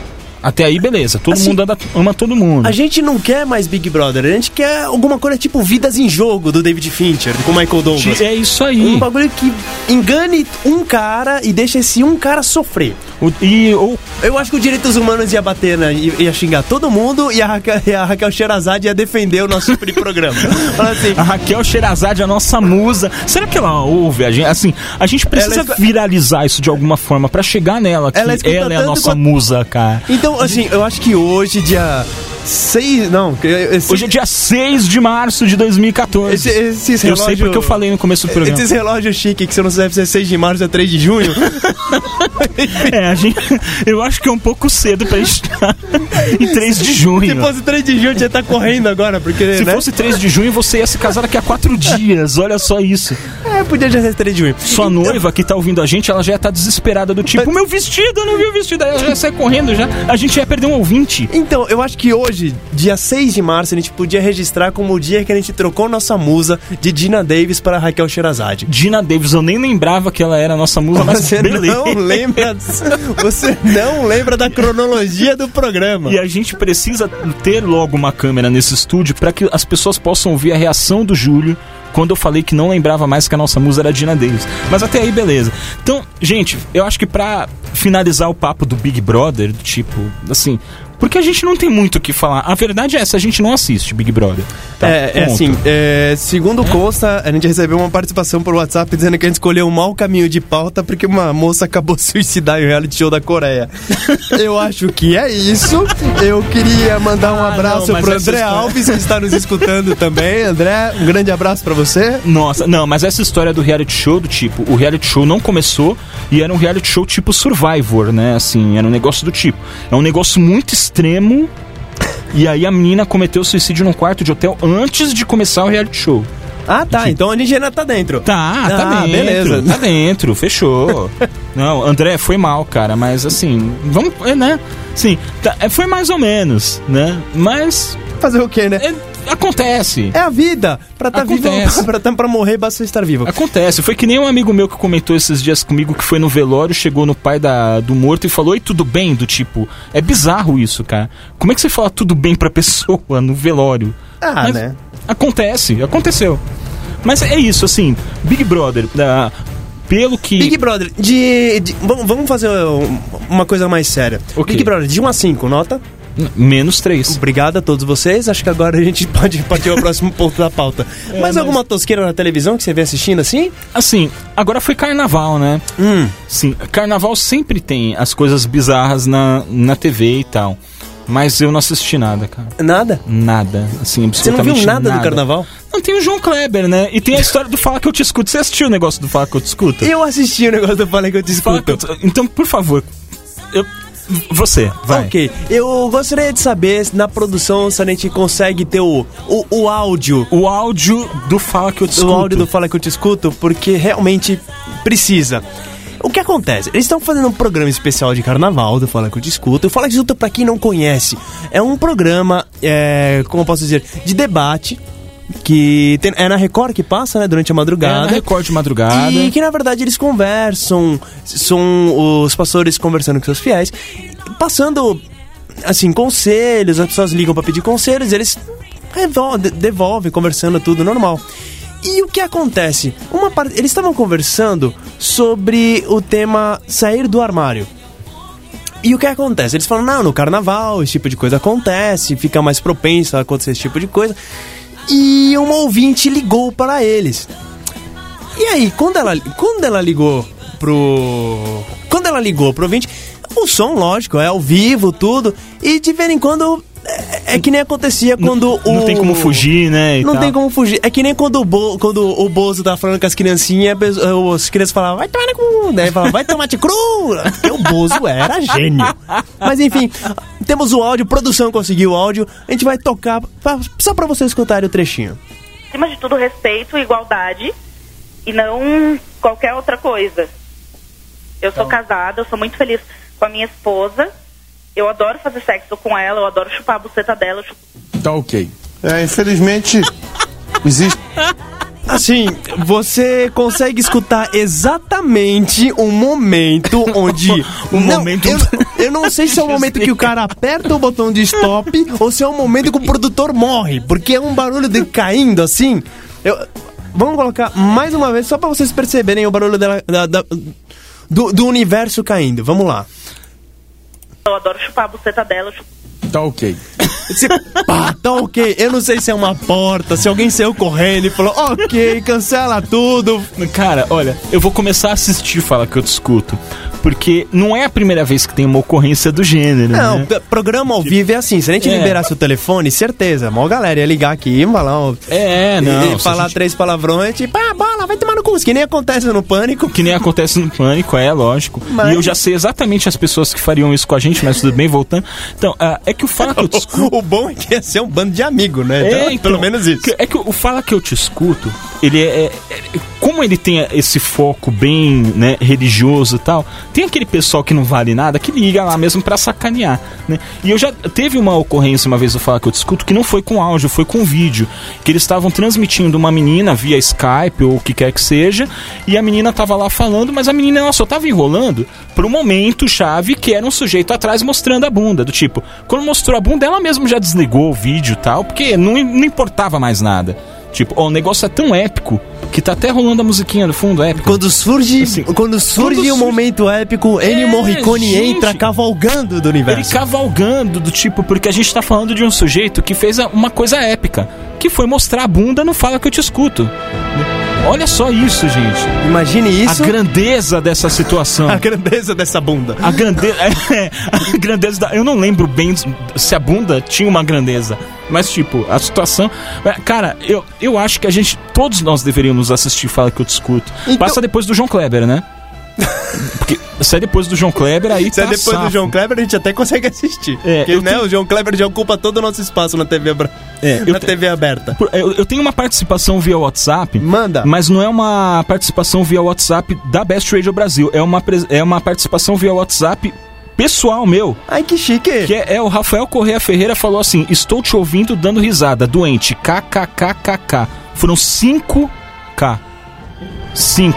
Até aí, beleza. Todo Assim, mundo anda- ama todo mundo. A gente não quer mais Big Brother, a gente quer alguma coisa tipo Vidas em Jogo do David Fincher, com Michael Douglas. É isso aí. Um bagulho que engane um cara e deixa esse um cara sofrer. O- e ou Eu acho que o Direitos Humanos ia bater, né? Ia xingar todo mundo e a Raquel, e a Raquel Sherazade ia defender o nosso tipo programa. *laughs* Assim, a Raquel Sherazade, a nossa musa, será que ela ouve a gente? Assim, a gente precisa Ela viralizar isso de alguma forma pra chegar nela, que Ela ela, é a nossa quanto- musa, cara. Então, assim, eu acho que hoje, dia 6. Não, esse, Hoje é dia 6 de março de 2014. esse, esses eu relógios. sei porque eu falei no começo do programa. Esses relógios chique que você não sabe se é 6 de março ou é 3 de junho. *laughs* É, a gente, eu acho que é um pouco cedo pra gente estar em 3 de junho. se fosse 3 de junho, já tá correndo agora, porque. Se né? fosse 3 de junho, você ia se casar daqui a 4 dias. Olha só isso. É, podia já ser 3 de junho. Sua noiva que tá ouvindo a gente, ela já tá desesperada do tipo, meu vestido, eu não vi o vestido. Aí ela já sai correndo já. A gente ia perder um ouvinte. Então, eu acho que hoje, dia 6 de março, a gente podia registrar como o dia que a gente trocou nossa musa de Dina Davis para Raquel Sherazade. Dina Davis, eu nem lembrava que ela era a nossa musa, mas Você beleza. não *laughs* lembra, *laughs* você não lembra da cronologia do programa. E a gente precisa ter logo uma câmera nesse estúdio para que as pessoas possam ouvir a reação do Júlio quando eu falei que não lembrava mais que a nossa musa era Dina Davis. Mas até aí, beleza. Então, gente, eu acho que pra finalizar o papo do Big Brother, tipo, assim. Porque a gente não tem muito o que falar. A verdade é essa, a gente não assiste Big Brother. Tá, é, é assim, é, segundo consta, a gente recebeu uma participação por WhatsApp dizendo que a gente escolheu um mau caminho de pauta porque uma moça acabou *laughs* de suicidar em um reality show da Coreia. Eu acho que é isso. Eu queria mandar um Ah, abraço não, mas pro André história- Alves, que está nos escutando também. André, um grande abraço pra você. Nossa, não, mas essa história do reality show, do tipo, o reality show não começou e era um reality show tipo Survivor, né? Assim, era um negócio do tipo. É um negócio muito extremo. E aí a menina cometeu suicídio num quarto de hotel antes de começar o reality show. Ah, tá. Então a gente ainda tá dentro. Tá, tá Ah, dentro. beleza. Tá dentro, fechou. *laughs* Não, André, foi mal, cara, mas assim, vamos, é, né? Sim, tá, é, foi mais ou menos, né? Mas Fazer o quê, né? é, acontece. É a vida. Pra estar vivo, *laughs* Acontece. pra, tá- pra morrer, basta estar vivo. Acontece. Foi que nem um amigo meu que comentou esses dias comigo que foi no velório, chegou no pai da, do morto e falou: Oi, tudo bem? Do tipo, é bizarro isso, cara. Como é que você fala tudo bem pra *laughs* pessoa no velório? Ah, Mas né? Acontece, aconteceu. Mas é isso, assim, Big Brother, ah, pelo que. Big Brother, de. de- vamos, fazer um- uma coisa mais séria. Ok. Big Brother, de 1 a 5, nota. Menos três. Obrigado a todos vocês. Acho que agora a gente *laughs* pode partir ao próximo ponto da pauta. É, mais alguma tosqueira na televisão que você vem assistindo assim? Assim, agora foi carnaval, né? Hum. Sim, carnaval sempre tem as coisas bizarras na, na TV e tal. Mas eu não assisti nada, cara. Nada? Nada. Assim, Você não absolutamente viu nada, do carnaval? Não, tem o João Kleber, né? E tem a história do Fala Que Eu Te Escuto. Você assistiu o negócio do Fala Que Eu Te Escuto? Eu assisti o negócio do Falei que eu te Fala escuto. eu te- Então, por favor, eu... você, vai. Ok, eu gostaria de saber se na produção se a gente consegue ter o, o, o áudio. O áudio do Fala Que Eu Te O Escuto. áudio do Fala que eu te escuto, porque realmente precisa. O que acontece? Eles estão fazendo um programa especial de carnaval do Fala que eu te escuto. O Fala que eu te escuto, pra quem não conhece, é um programa, é, como eu posso dizer, de debate. Que tem- é na Record que passa, né? Durante a É, madrugada. na Record de madrugada. E que na verdade eles conversam, são os pastores conversando com seus fiéis, passando assim conselhos, as pessoas ligam pra pedir conselhos, eles devolvem, conversando tudo normal. E o que acontece? Uma parte, eles estavam conversando sobre o tema sair do armário. E o que acontece? Eles falam, não, no carnaval esse tipo de coisa acontece, fica mais propenso a acontecer esse tipo de coisa. E uma ouvinte ligou para eles. E aí, quando ela, quando ela ligou pro. Quando ela ligou pro ouvinte, o som, lógico, é ao vivo, tudo. E de vez em quando. É, é que nem acontecia quando o. Não tem como fugir, né? e Não tal. tem como fugir. É que nem quando o, Bo, quando o Bozo tá falando com as criancinhas, as- as crianças falavam, vai tomar no cu. Daí falava, vai tomate cru. Porque o Bozo era gênio. Mas enfim, temos o áudio, produção conseguiu o áudio. A gente vai tocar pra- só pra vocês escutarem o trechinho. acima de tudo, respeito igualdade e não qualquer outra coisa. Eu sou casada, eu sou muito feliz com a minha esposa. Eu adoro fazer sexo com ela, eu adoro chupar a buceta dela. eu chupo- Tá ok. É, infelizmente, existe. *laughs* Assim, você consegue escutar exatamente o momento onde. O *laughs* Não, momento- Eu, eu não sei se é o momento que o cara aperta o botão de stop *laughs* ou se é o momento que o produtor morre, porque é um barulho de caindo assim. Eu- vamos colocar mais uma vez, só pra vocês perceberem o barulho dela, da- da- do, do universo caindo. Vamos lá. Eu adoro chupar a buceta dela. Tá ok. Pá, tá ok. Eu não sei se é uma porta, se alguém saiu correndo e falou, ok, cancela tudo. Cara, olha, eu vou começar a assistir Fala Que Eu Te Escuto. Porque não é a primeira vez que tem uma ocorrência do gênero, Não, né? programa ao vivo é assim. Se a gente É. liberasse o telefone, certeza, a maior galera ia ligar aqui e falar, ó, É, não. e, falar gente- três palavrões, tipo, ah, bola, que nem acontece no pânico. Que nem acontece no Pânico, é lógico. Mas- E eu já sei exatamente as pessoas que fariam isso com a gente, mas tudo bem, voltando. Então, ah, é que o Fala Que Eu Te *laughs* Escuto... O bom é que ia ser um bando de amigo, né? É, Então, então, pelo menos isso. É que o Fala Que Eu Te Escuto, ele é, é- como ele tem esse foco bem né, religioso e tal, tem aquele pessoal que não vale nada que liga lá mesmo pra sacanear, né? E eu já teve uma ocorrência uma vez eu falar que eu discuto que não foi com áudio, foi com vídeo, que eles estavam transmitindo uma menina via Skype ou o que quer que seja, e a menina tava lá falando, mas a menina ela só tava enrolando pro momento chave que era um sujeito atrás mostrando a bunda, do tipo, quando mostrou a bunda ela mesmo já desligou o vídeo e tal, porque não, não importava mais nada. Tipo, ó, o negócio é tão épico que tá até rolando a musiquinha no fundo, épico. Quando surge, Assim, quando surge quando um surge- momento épico, Ennio É, Morricone gente. entra cavalgando do Ele universo. cavalgando do tipo, porque a gente tá falando de um sujeito que fez uma coisa épica, que foi mostrar a bunda no Fala Que Eu Te Escuto. Olha só isso, gente. Imagine isso. A grandeza dessa situação. *laughs* A grandeza dessa bunda. A grandeza. *laughs* É, a grandeza da. Eu não lembro bem se a bunda tinha uma grandeza. Mas, tipo, a situação. é, Cara, eu, eu acho que a gente. Todos nós deveríamos assistir Fala que eu discuto. Então- Passa depois do João Kleber, né? Porque se é depois do João Kleber, aí Se é tá depois do safo. João Kleber, a gente até consegue assistir. É, Porque, né, tenho- o João Kleber já ocupa todo o nosso espaço na TV, abra- É, eu na te- TV aberta. Por- Eu, eu tenho uma participação via WhatsApp. Manda. Mas não é uma participação via WhatsApp da Best Radio Brasil. É uma, pres- é uma participação via WhatsApp pessoal meu. Ai, que chique. Que é, é o Rafael Correia Ferreira falou assim: Estou te ouvindo dando risada, doente, kkkk. Foram 5k. 5.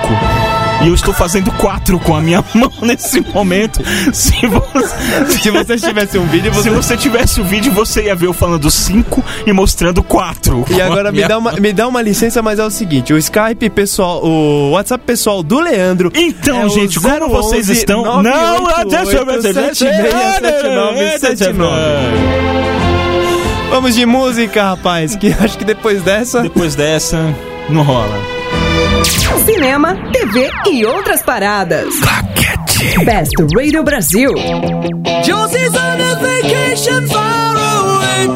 E eu estou fazendo 4 com a minha *laughs* mão nesse momento. Se você, *laughs* Se você tivesse um vídeo, se você... você tivesse o vídeo, você ia ver eu falando 5 e mostrando 4. E agora me dá, uma, me dá uma licença, mas é o seguinte: o Skype pessoal, o WhatsApp pessoal do Leandro. Então, é gente, como 011 vocês estão? 988 767979. Vamos de música, rapaz, que *laughs* acho que depois dessa. Depois dessa, não rola. Cinema, TV e outras paradas. Best Radio Brasil. Josie's on a vacation far away.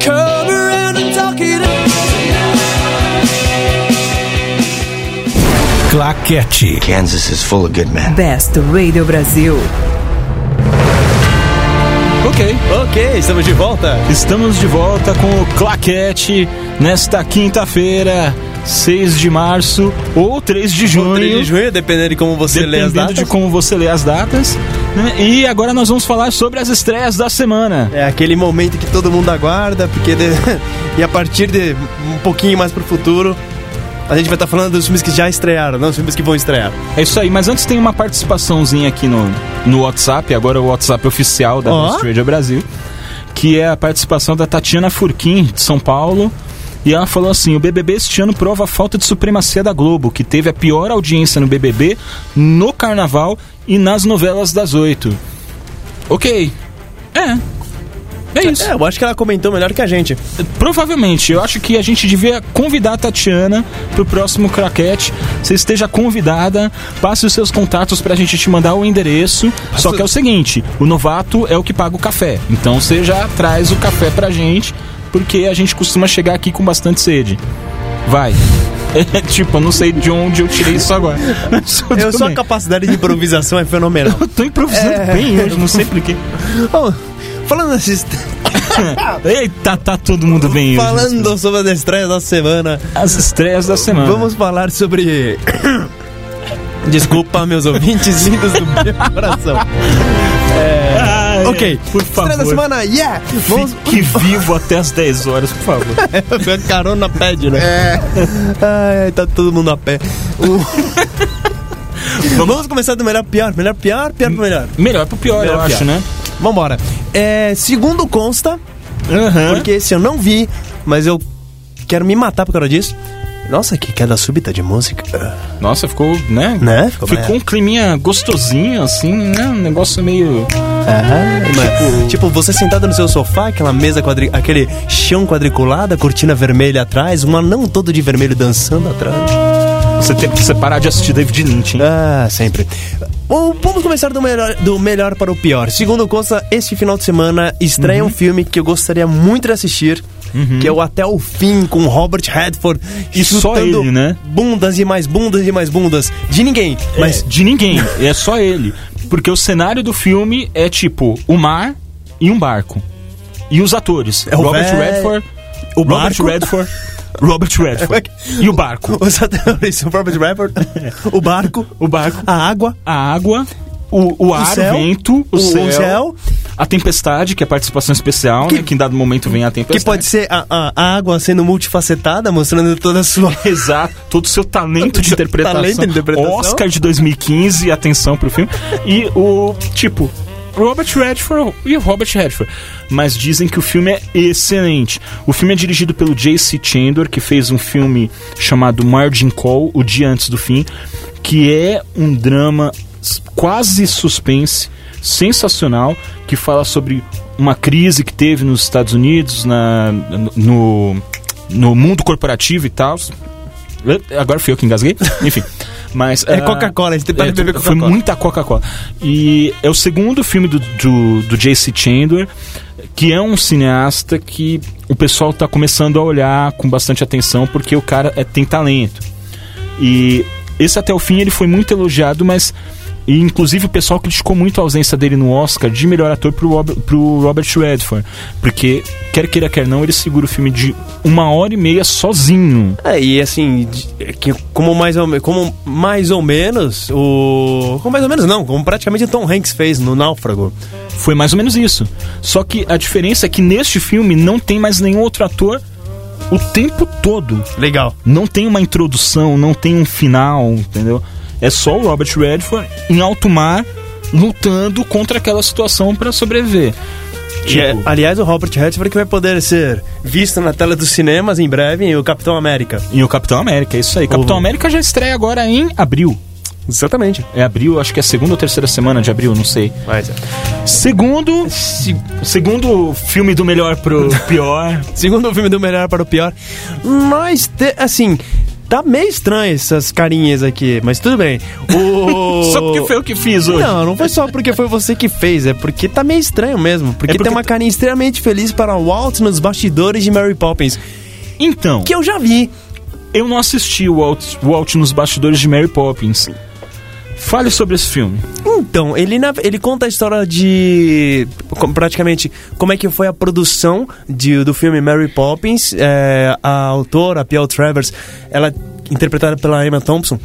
Come around and talk it up. Claquete. Kansas is full of good men. Best Radio Brasil. Ok. Ok, estamos de volta. Estamos de volta com o Claquete nesta quinta-feira, 6 de março ou 3 de junho. 3 de junho, dependendo de como você lê as datas. de como você lê as datas. né? E agora nós vamos falar sobre as estreias da semana. É aquele momento que todo mundo aguarda, porque de- *laughs* e a partir de um pouquinho mais pro futuro, a gente vai estar falando dos filmes que já estrearam, não os filmes que vão estrear. É isso aí, mas antes tem uma participaçãozinha aqui no, no WhatsApp, agora o WhatsApp oficial da. Best Radio Brasil, que é a participação da Tatiana Furquim, de São Paulo. E ela falou assim: o BBB este ano prova a falta de supremacia da Globo, que teve a pior audiência no BBB, no Carnaval e nas novelas das oito. Ok. É. É isso. É, eu acho que ela comentou melhor que a gente. Provavelmente, eu acho que a gente devia convidar a Tatiana pro próximo craquete. Você esteja convidada, passe os seus contatos pra gente te mandar o endereço. Só que é o seguinte: o novato é o que paga o café. Então você já traz o café pra gente, porque a gente costuma chegar aqui com bastante sede. Vai. *laughs* Tipo, eu não sei de onde eu tirei isso agora. *laughs* Eu, sua bem. capacidade de improvisação é fenomenal. *laughs* Eu tô improvisando É. bem hoje, não sei porquê. Bom, falando, nesses, Eita, tá todo mundo bem hoje. falando sobre as estreias da semana, As estreias da semana. vamos falar sobre. *coughs* Desculpa, meus ouvintes lindos do meu coração. Ok, por estreia da favor. semana, yeah! Vamos. Fique vivo até as 10 horas, por favor. *laughs* A carona pede, né? É. Ai, tá todo mundo a pé. *laughs* Vamos começar do melhor pro pior. Melhor pro pior, pior pro melhor. Melhor pro pior, Melhor eu pro acho, pior. né? Vambora. É, segundo consta, porque esse eu não vi, mas eu quero me matar por causa disso. Nossa, que queda súbita de música. Nossa, ficou, né? Né? Ficou Ficou um climinha gostosinho, assim, né? Um negócio meio. Tipo, tipo, você sentado no seu sofá, aquela mesa quadri... aquele chão quadriculado, cortina vermelha atrás, um anão todo de vermelho dançando atrás. Você tem que parar de assistir David Lynch, hein? Ah, sempre. Bom, vamos começar do melhor, do melhor para o pior. Segundo consta, este final de semana estreia Uhum. um filme que eu gostaria muito de assistir, que é o Até o Fim, com Robert Redford. E só ele, né? Bundas e mais bundas e mais bundas. De ninguém. Mas Mas de ninguém, é só ele. Porque o cenário do filme é tipo o mar e um barco. E os atores. É o Robert Redford. O Robert barco? Redford. Robert Redford. *laughs* e o barco. Os atores, *laughs* o Robert Redford, *laughs* o barco, O barco, a água, a água, o, o ar, céu, o vento, o, o céu, céu. a tempestade, que é a participação especial, Que- né? Que em dado momento vem a tempestade. que pode ser a, a- água sendo multifacetada, mostrando toda a sua... *laughs* Exato, todo o seu talento de interpretação. talento de interpretação. Oscar de 2015, atenção pro filme. E o, tipo, Robert Redford e Robert Redford. Mas dizem que o filme é excelente. O filme é dirigido pelo J.C. Chandor, que fez um filme chamado Margin Call, O Dia Antes do Fim, que é um drama quase suspense, sensacional, que fala sobre uma crise que teve nos Estados Unidos, na, no, no mundo corporativo e tal. Agora fui eu que engasguei. *laughs* Enfim. Mas, É ah, Coca-Cola, a gente tem que beber Foi Coca-Cola. muita Coca-Cola. E é o segundo filme do, do, do J.C. Chandler, que é um cineasta que o pessoal tá começando a olhar com bastante atenção, porque o cara é, tem talento. E esse até o fim ele foi muito elogiado, mas. E, inclusive o pessoal criticou muito a ausência dele no Oscar de melhor ator pro, Robert, pro Robert Redford. Porque, quer queira, quer não, ele segura o filme de uma hora e meia sozinho. É, e assim, é que como mais ou, como mais ou menos, o... Como mais ou menos não, como praticamente o Tom Hanks fez no Náufrago. Foi mais ou menos isso. Só que a diferença é que neste filme não tem mais nenhum outro ator o tempo todo. Legal. Não tem uma introdução, não tem um final, entendeu? É só o Robert Redford em alto mar lutando contra aquela situação pra sobreviver. Que é, Tipo, aliás, o Robert Redford que vai poder ser visto na tela dos cinemas em breve em O Capitão América. E o Capitão América, é isso aí. Capitão O- América já estreia agora em abril. Exatamente. É abril, acho que é a segunda ou terceira semana de abril, não sei. Mas, é. Segundo, se- segundo filme do melhor pro pior. *laughs* segundo o filme do melhor para o pior, nós, te, assim, tá meio estranho essas carinhas aqui, mas tudo bem. O... *laughs* Só porque foi eu que fiz hoje. Não, não foi só porque foi você que fez, é porque tá meio estranho mesmo. Porque, É porque tem uma t- carinha extremamente feliz para o Walt nos bastidores de Mary Poppins, Então, que eu já vi. eu não assisti o Walt, o Walt nos bastidores de Mary Poppins. Fale sobre esse filme. Então, ele, ele conta a história de. praticamente como é que foi a produção de, do filme Mary Poppins. É, a autora, a Piel Travers, ela interpretada pela Emma Thompson.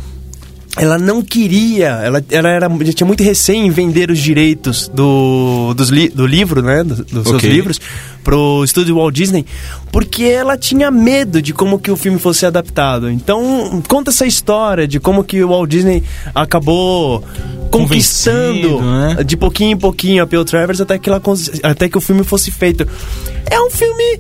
Ela não queria, ela, ela era, já tinha muito recém em vender os direitos do, dos li- do livro, né? do- dos seus Ok. livros, pro estúdio Walt Disney, porque ela tinha medo de como que o filme fosse adaptado. Então, conta essa história de como que o Walt Disney acabou conquistando né? de pouquinho em pouquinho a Piel Travers até que, ela, até que o filme fosse feito. É um filme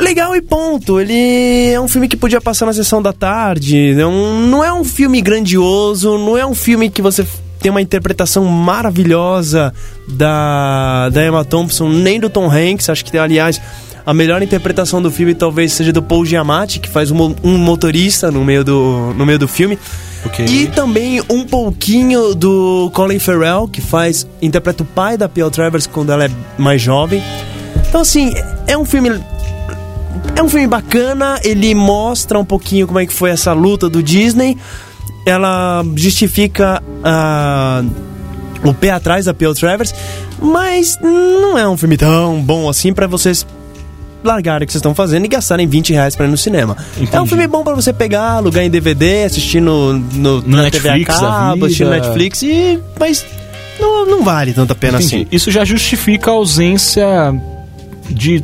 legal e ponto. Ele é um filme que podia passar na sessão da tarde. Não, não é um filme grandioso, não é um filme que você tem uma interpretação maravilhosa da, da Emma Thompson, nem do Tom Hanks. Acho que, aliás, a melhor interpretação do filme talvez seja do Paul Giamatti, que faz um, um motorista no meio do, no meio do filme. Ok. E também um pouquinho do Colin Farrell, que faz interpreta o pai da Piel Travers quando ela é mais jovem. Então assim, é um filme é um filme bacana, ele mostra um pouquinho como é que foi essa luta do Disney. Ela justifica ah, o pé atrás da Piel Travers, mas não é um filme tão bom assim pra vocês largarem o que vocês estão fazendo e gastarem 20 reais pra ir no cinema. É um Entendi. filme bom pra você pegar, alugar em DVD, assistir no, no, No na TV a Netflix cabo, assistir no. Netflix, e, mas não, não vale tanto a pena Entendi. assim. Isso já justifica a ausência de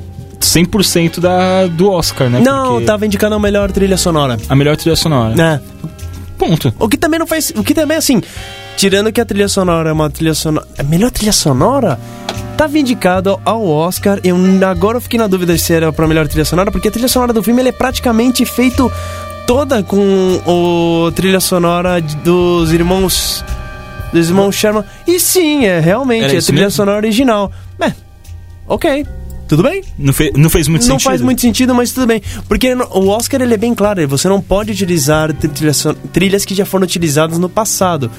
100% da, do Oscar, né? Não, Porque tava indicando a melhor trilha sonora. A melhor trilha sonora. Né? Ponto. O que também não faz. O que também, assim, tirando que a trilha sonora é uma trilha sonora. A melhor trilha sonora? Tava indicado ao Oscar. Eu agora eu fiquei na dúvida se era pra melhor trilha sonora, porque a trilha sonora do filme ele é praticamente feito toda com o trilha sonora dos irmãos. Dos irmãos Sherman. E sim, é realmente Era a trilha mesmo? sonora original. É, ok. Tudo bem? Não, fe- não fez muito não sentido. faz muito sentido, mas tudo bem. Porque o Oscar ele é bem claro, você não pode utilizar trilhas, trilhas que já foram utilizadas no passado.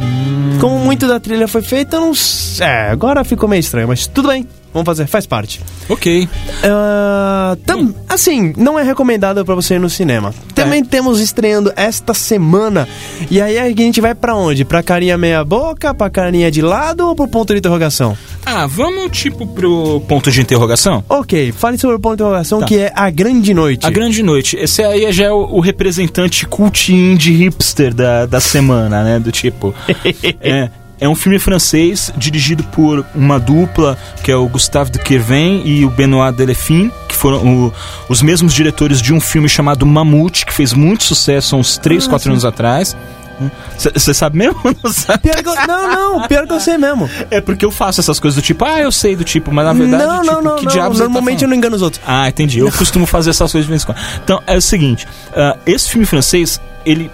Hum. Como muito da trilha foi feita, não sei. É, agora ficou meio estranho, mas tudo bem. Vamos fazer, faz parte. Ok. Ah, tam- assim, não é recomendado pra você ir no cinema. Também temos estreando esta semana. E aí a gente vai pra onde? Pra carinha meia boca, pra carinha de lado ou pro ponto de interrogação? Ah, vamos tipo pro ponto de interrogação? Ok, fale sobre o ponto de interrogação Tá. que é A Grande Noite. A Grande Noite. Esse aí já é o, o representante cult indie hipster da, da semana, né? Do tipo. *laughs* é, é um filme francês dirigido por uma dupla que é o Gustave de Quervain e o Benoît Delefin, que foram o- os mesmos diretores de um filme chamado Mamute, que fez muito sucesso há uns 3, 4 anos atrás. Você sabe mesmo? *laughs* Não sabe? Eu, não, não, pior que eu sei mesmo. É porque eu faço essas coisas do tipo, ah, eu sei do tipo, mas na verdade, não, tipo, não, não, que não. diabos tá Normalmente eu falando? não engano os outros. Ah, entendi. Eu costumo fazer essas coisas de vez em quando. Então, é o seguinte: ah, esse filme francês, ele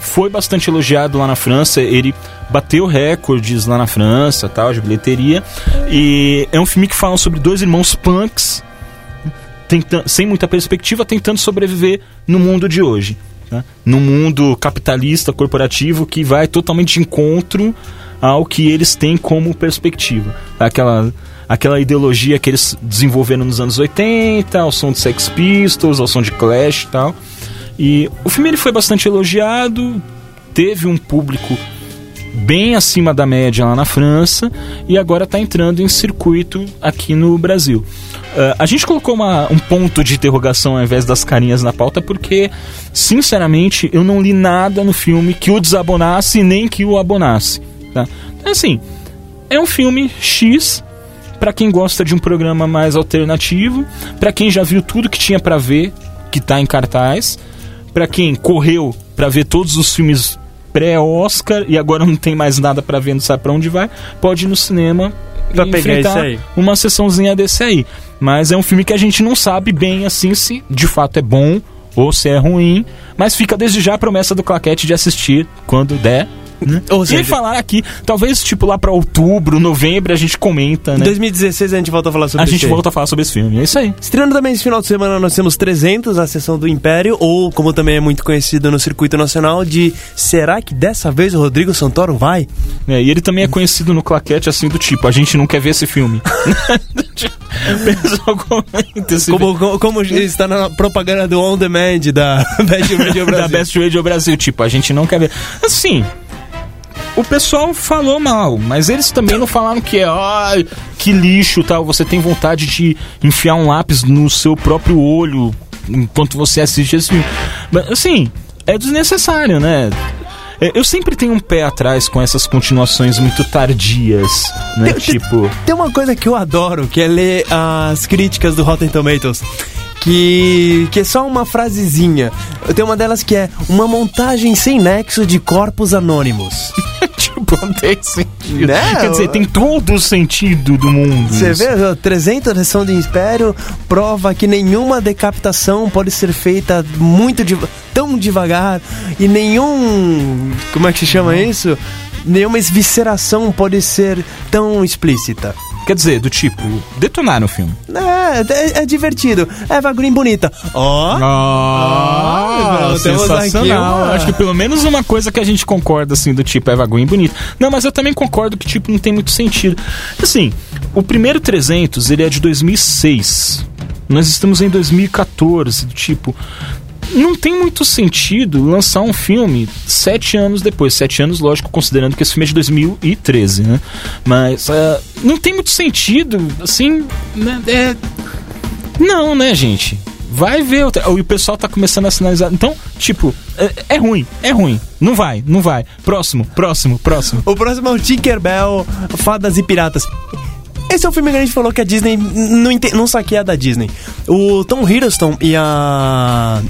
foi bastante elogiado lá na França, ele bateu recordes lá na França, tal, de bilheteria. E é um filme que fala sobre dois irmãos punks, tenta- sem muita perspectiva, tentando sobreviver no mundo de hoje. Né? No mundo capitalista, corporativo, que vai totalmente de encontro ao que eles têm como perspectiva. Aquela, aquela ideologia que eles desenvolveram nos anos 80, ao som de Sex Pistols, ao som de Clash e tal. E o filme ele foi bastante elogiado, teve um público bem acima da média lá na França e agora está entrando em circuito aqui no Brasil. Ah, a gente colocou uma- um ponto de interrogação ao invés das carinhas na pauta porque, sinceramente, eu não li nada no filme que o desabonasse nem que o abonasse. Tá? Assim, é um filme X para quem gosta de um programa mais alternativo, para quem já viu tudo que tinha para ver, que tá em cartaz, para quem correu para ver todos os filmes pré-Oscar e agora não tem mais nada para ver, não sabe para onde vai, pode ir no cinema Pra e pegar aí. uma sessãozinha desse aí. Mas é um filme que a gente não sabe bem assim se de fato é bom ou se é ruim, mas fica desde já a promessa do Claquete de assistir quando der. Né? Ou e seja- falar aqui, talvez tipo lá pra outubro, novembro a gente comenta, Em né? 2016 a gente volta a falar sobre A gente volta a falar sobre esse filme. É isso aí. Estreando também esse final de semana, nós temos 300, a sessão do Império, ou como também é muito conhecido no circuito nacional, de Será que dessa vez o Rodrigo Santoro vai? É, e ele também é conhecido no claquete assim do tipo, a gente não quer ver esse filme. *laughs* O pessoal comenta esse Como, como, como está na propaganda do On Demand da *laughs* Best Radio da Brasil. Best Radio Brasil, tipo, a gente não quer ver. Assim, o pessoal falou mal, mas eles também não falaram que é, ai, que lixo, tal, você tem vontade de enfiar um lápis no seu próprio olho enquanto você assiste esse filme. Mas, assim, é desnecessário, né? É, Eu sempre tenho um pé atrás com essas continuações muito tardias, né? Tem- tem- Tipo, Tem uma coisa que eu adoro, que é ler as críticas do Rotten Tomatoes. Que, que é só uma frasezinha. Eu tenho uma delas que é uma montagem sem nexo de corpos anônimos. *laughs* tipo, não tem sentido. Né? Quer dizer, tem todo o sentido do mundo. Você isso. vê, ó, 300 da sessão de Império prova que nenhuma decapitação pode ser feita muito deva- tão devagar e nenhum. Como é que se chama isso? Nenhuma esvisceração pode ser tão explícita. Quer dizer, do tipo, detonaram o filme. É, é, é divertido. Eva Green bonita. Ó. Ah, Ah, sensacional. uma- Acho que pelo menos uma coisa que a gente concorda, assim, do tipo Eva Green bonito. Não, mas eu também concordo que, tipo, não tem muito sentido. Assim, o primeiro 300, ele é de 2006. Nós estamos em 2014, do tipo... Não tem muito sentido lançar um filme sete anos depois. Sete anos, lógico, considerando que esse filme é de 2013, né? Mas ah, não tem muito sentido, assim, né? É, não, né, gente? Vai ver. o tra- E o pessoal tá começando a sinalizar. Então, tipo, é, é ruim, é ruim. Não vai, não vai. Próximo, próximo, próximo. O próximo é o Tinkerbell, Fadas e Piratas. Esse é o filme que a gente falou que a Disney não, não saqueia da Disney. O Tom Hiddleston e a.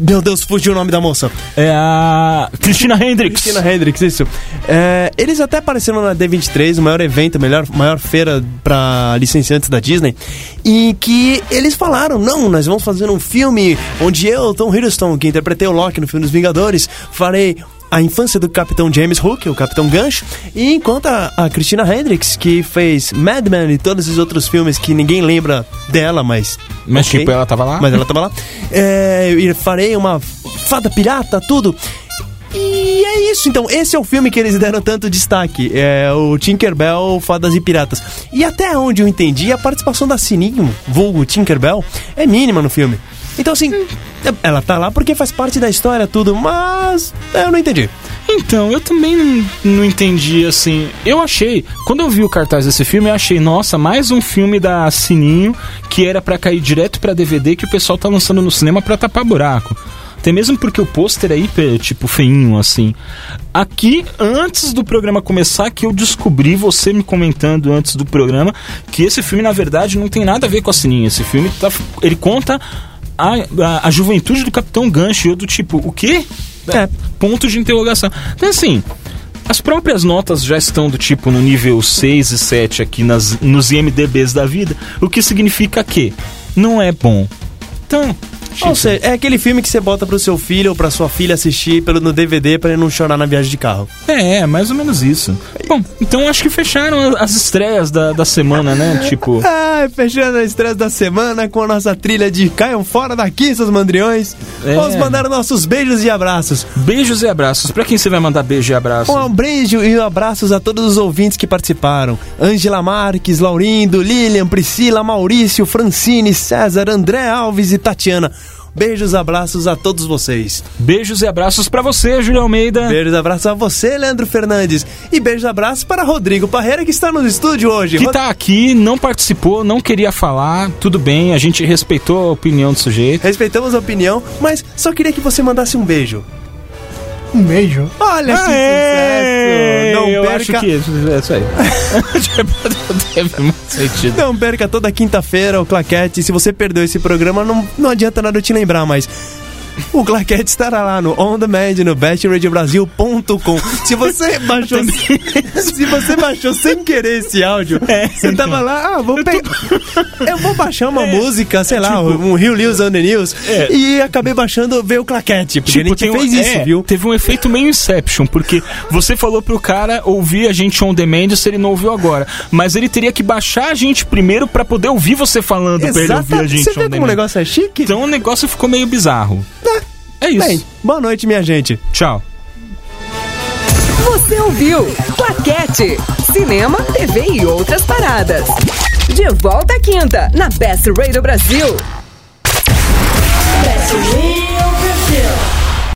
Meu Deus, fugiu o nome da moça. É a Christina Hendricks. Christina Hendricks, isso. É, eles até apareceram na D23, o maior evento, a melhor, maior feira para licenciantes da Disney, e que eles falaram: não, nós vamos fazer um filme onde eu, Tom Hiddleston, que interpretei o Loki no filme dos Vingadores, farei a infância do Capitão James Hook, o Capitão Gancho, e enquanto a, a Christina Hendricks, que fez Mad Men e todos os outros filmes que ninguém lembra dela, mas. Mas, ok. tipo, ela tava lá? Mas ela tava lá. É, e farei uma fada pirata, tudo. E é isso, então, esse é o filme que eles deram tanto destaque. É o Tinkerbell, Fadas e Piratas. E até onde eu entendi, a participação da Sininho, vulgo Tinkerbell, é mínima no filme. Então, assim, ela tá lá porque faz parte da história, tudo, mas eu não entendi. Então, eu também não, entendi, assim. Eu achei, quando eu vi o cartaz desse filme, eu achei, nossa, mais um filme da Sininho que era pra cair direto pra DVD que o pessoal tá lançando no cinema pra tapar buraco. Até mesmo porque o pôster é hiper, tipo, feinho, assim. Aqui, antes do programa começar, que eu descobri, você me comentando antes do programa, que esse filme, na verdade, não tem nada a ver com a Sininho. Esse filme, tá, ele conta a, a, a juventude do Capitão Gancho. E eu do tipo, o quê? É, ponto de interrogação. Então, assim, as próprias notas já estão do tipo no nível 6 e 7 aqui nas, nos IMDBs da vida, o que significa que não é bom. Então, Ou seja, é aquele filme que você bota pro seu filho ou pra sua filha assistir pelo, no DVD pra ele não chorar na viagem de carro. É, é, mais ou menos isso. Bom, então acho que fecharam as estreias da, da semana, né? *laughs* Tipo. Ai, fechando a estresse da semana com a nossa trilha de Caiam Fora daqui, seus mandriões. É. Vamos mandar nossos beijos e abraços. Beijos e abraços. Pra quem você vai mandar beijo e abraço? Um beijo e abraços a todos os ouvintes que participaram: Ângela Marques, Laurindo, Lilian, Priscila, Maurício, Francine, César, André Alves e Tatiana. Beijos, abraços a todos vocês. Beijos e abraços pra você, Júlio Almeida. Beijos, abraços a você, Leandro Fernandes. E beijos, abraços para Rodrigo Parreira, que está no estúdio hoje. Que Rod- tá aqui, não participou, não queria falar, tudo bem, a gente respeitou a opinião do sujeito. Respeitamos a opinião, mas só queria que você mandasse um beijo. Um beijo. Olha que Aê! sucesso! Não eu perca, acho que é isso aí. *laughs* Teve muito sentido. não perca toda quinta-feira o Claquete. Se você perdeu esse programa, não, não adianta nada eu te lembrar, mas *laughs* o Claquete estará lá no On Demand, no bestradiobrasil.com. Se você *laughs* baixou se você baixou sem querer esse áudio, você tava lá, ah, vou pegar. Eu vou baixar uma música, sei lá, um Rio News on the News, É. e acabei baixando ver o Claquete, porque a gente tem um- fez isso, é, viu? Teve um efeito meio Inception, porque você falou pro cara ouvir a gente on demand se ele não ouviu agora. Mas ele teria que baixar a gente primeiro pra poder ouvir você falando pra ele ouvir a gente Você vê como o negócio é chique? Então o negócio ficou meio bizarro. É isso. Bem, boa noite, minha gente. Tchau. Você ouviu Claquete. Cinema, TV e outras paradas. De volta à quinta, na Best Radio Brasil. Best Radio.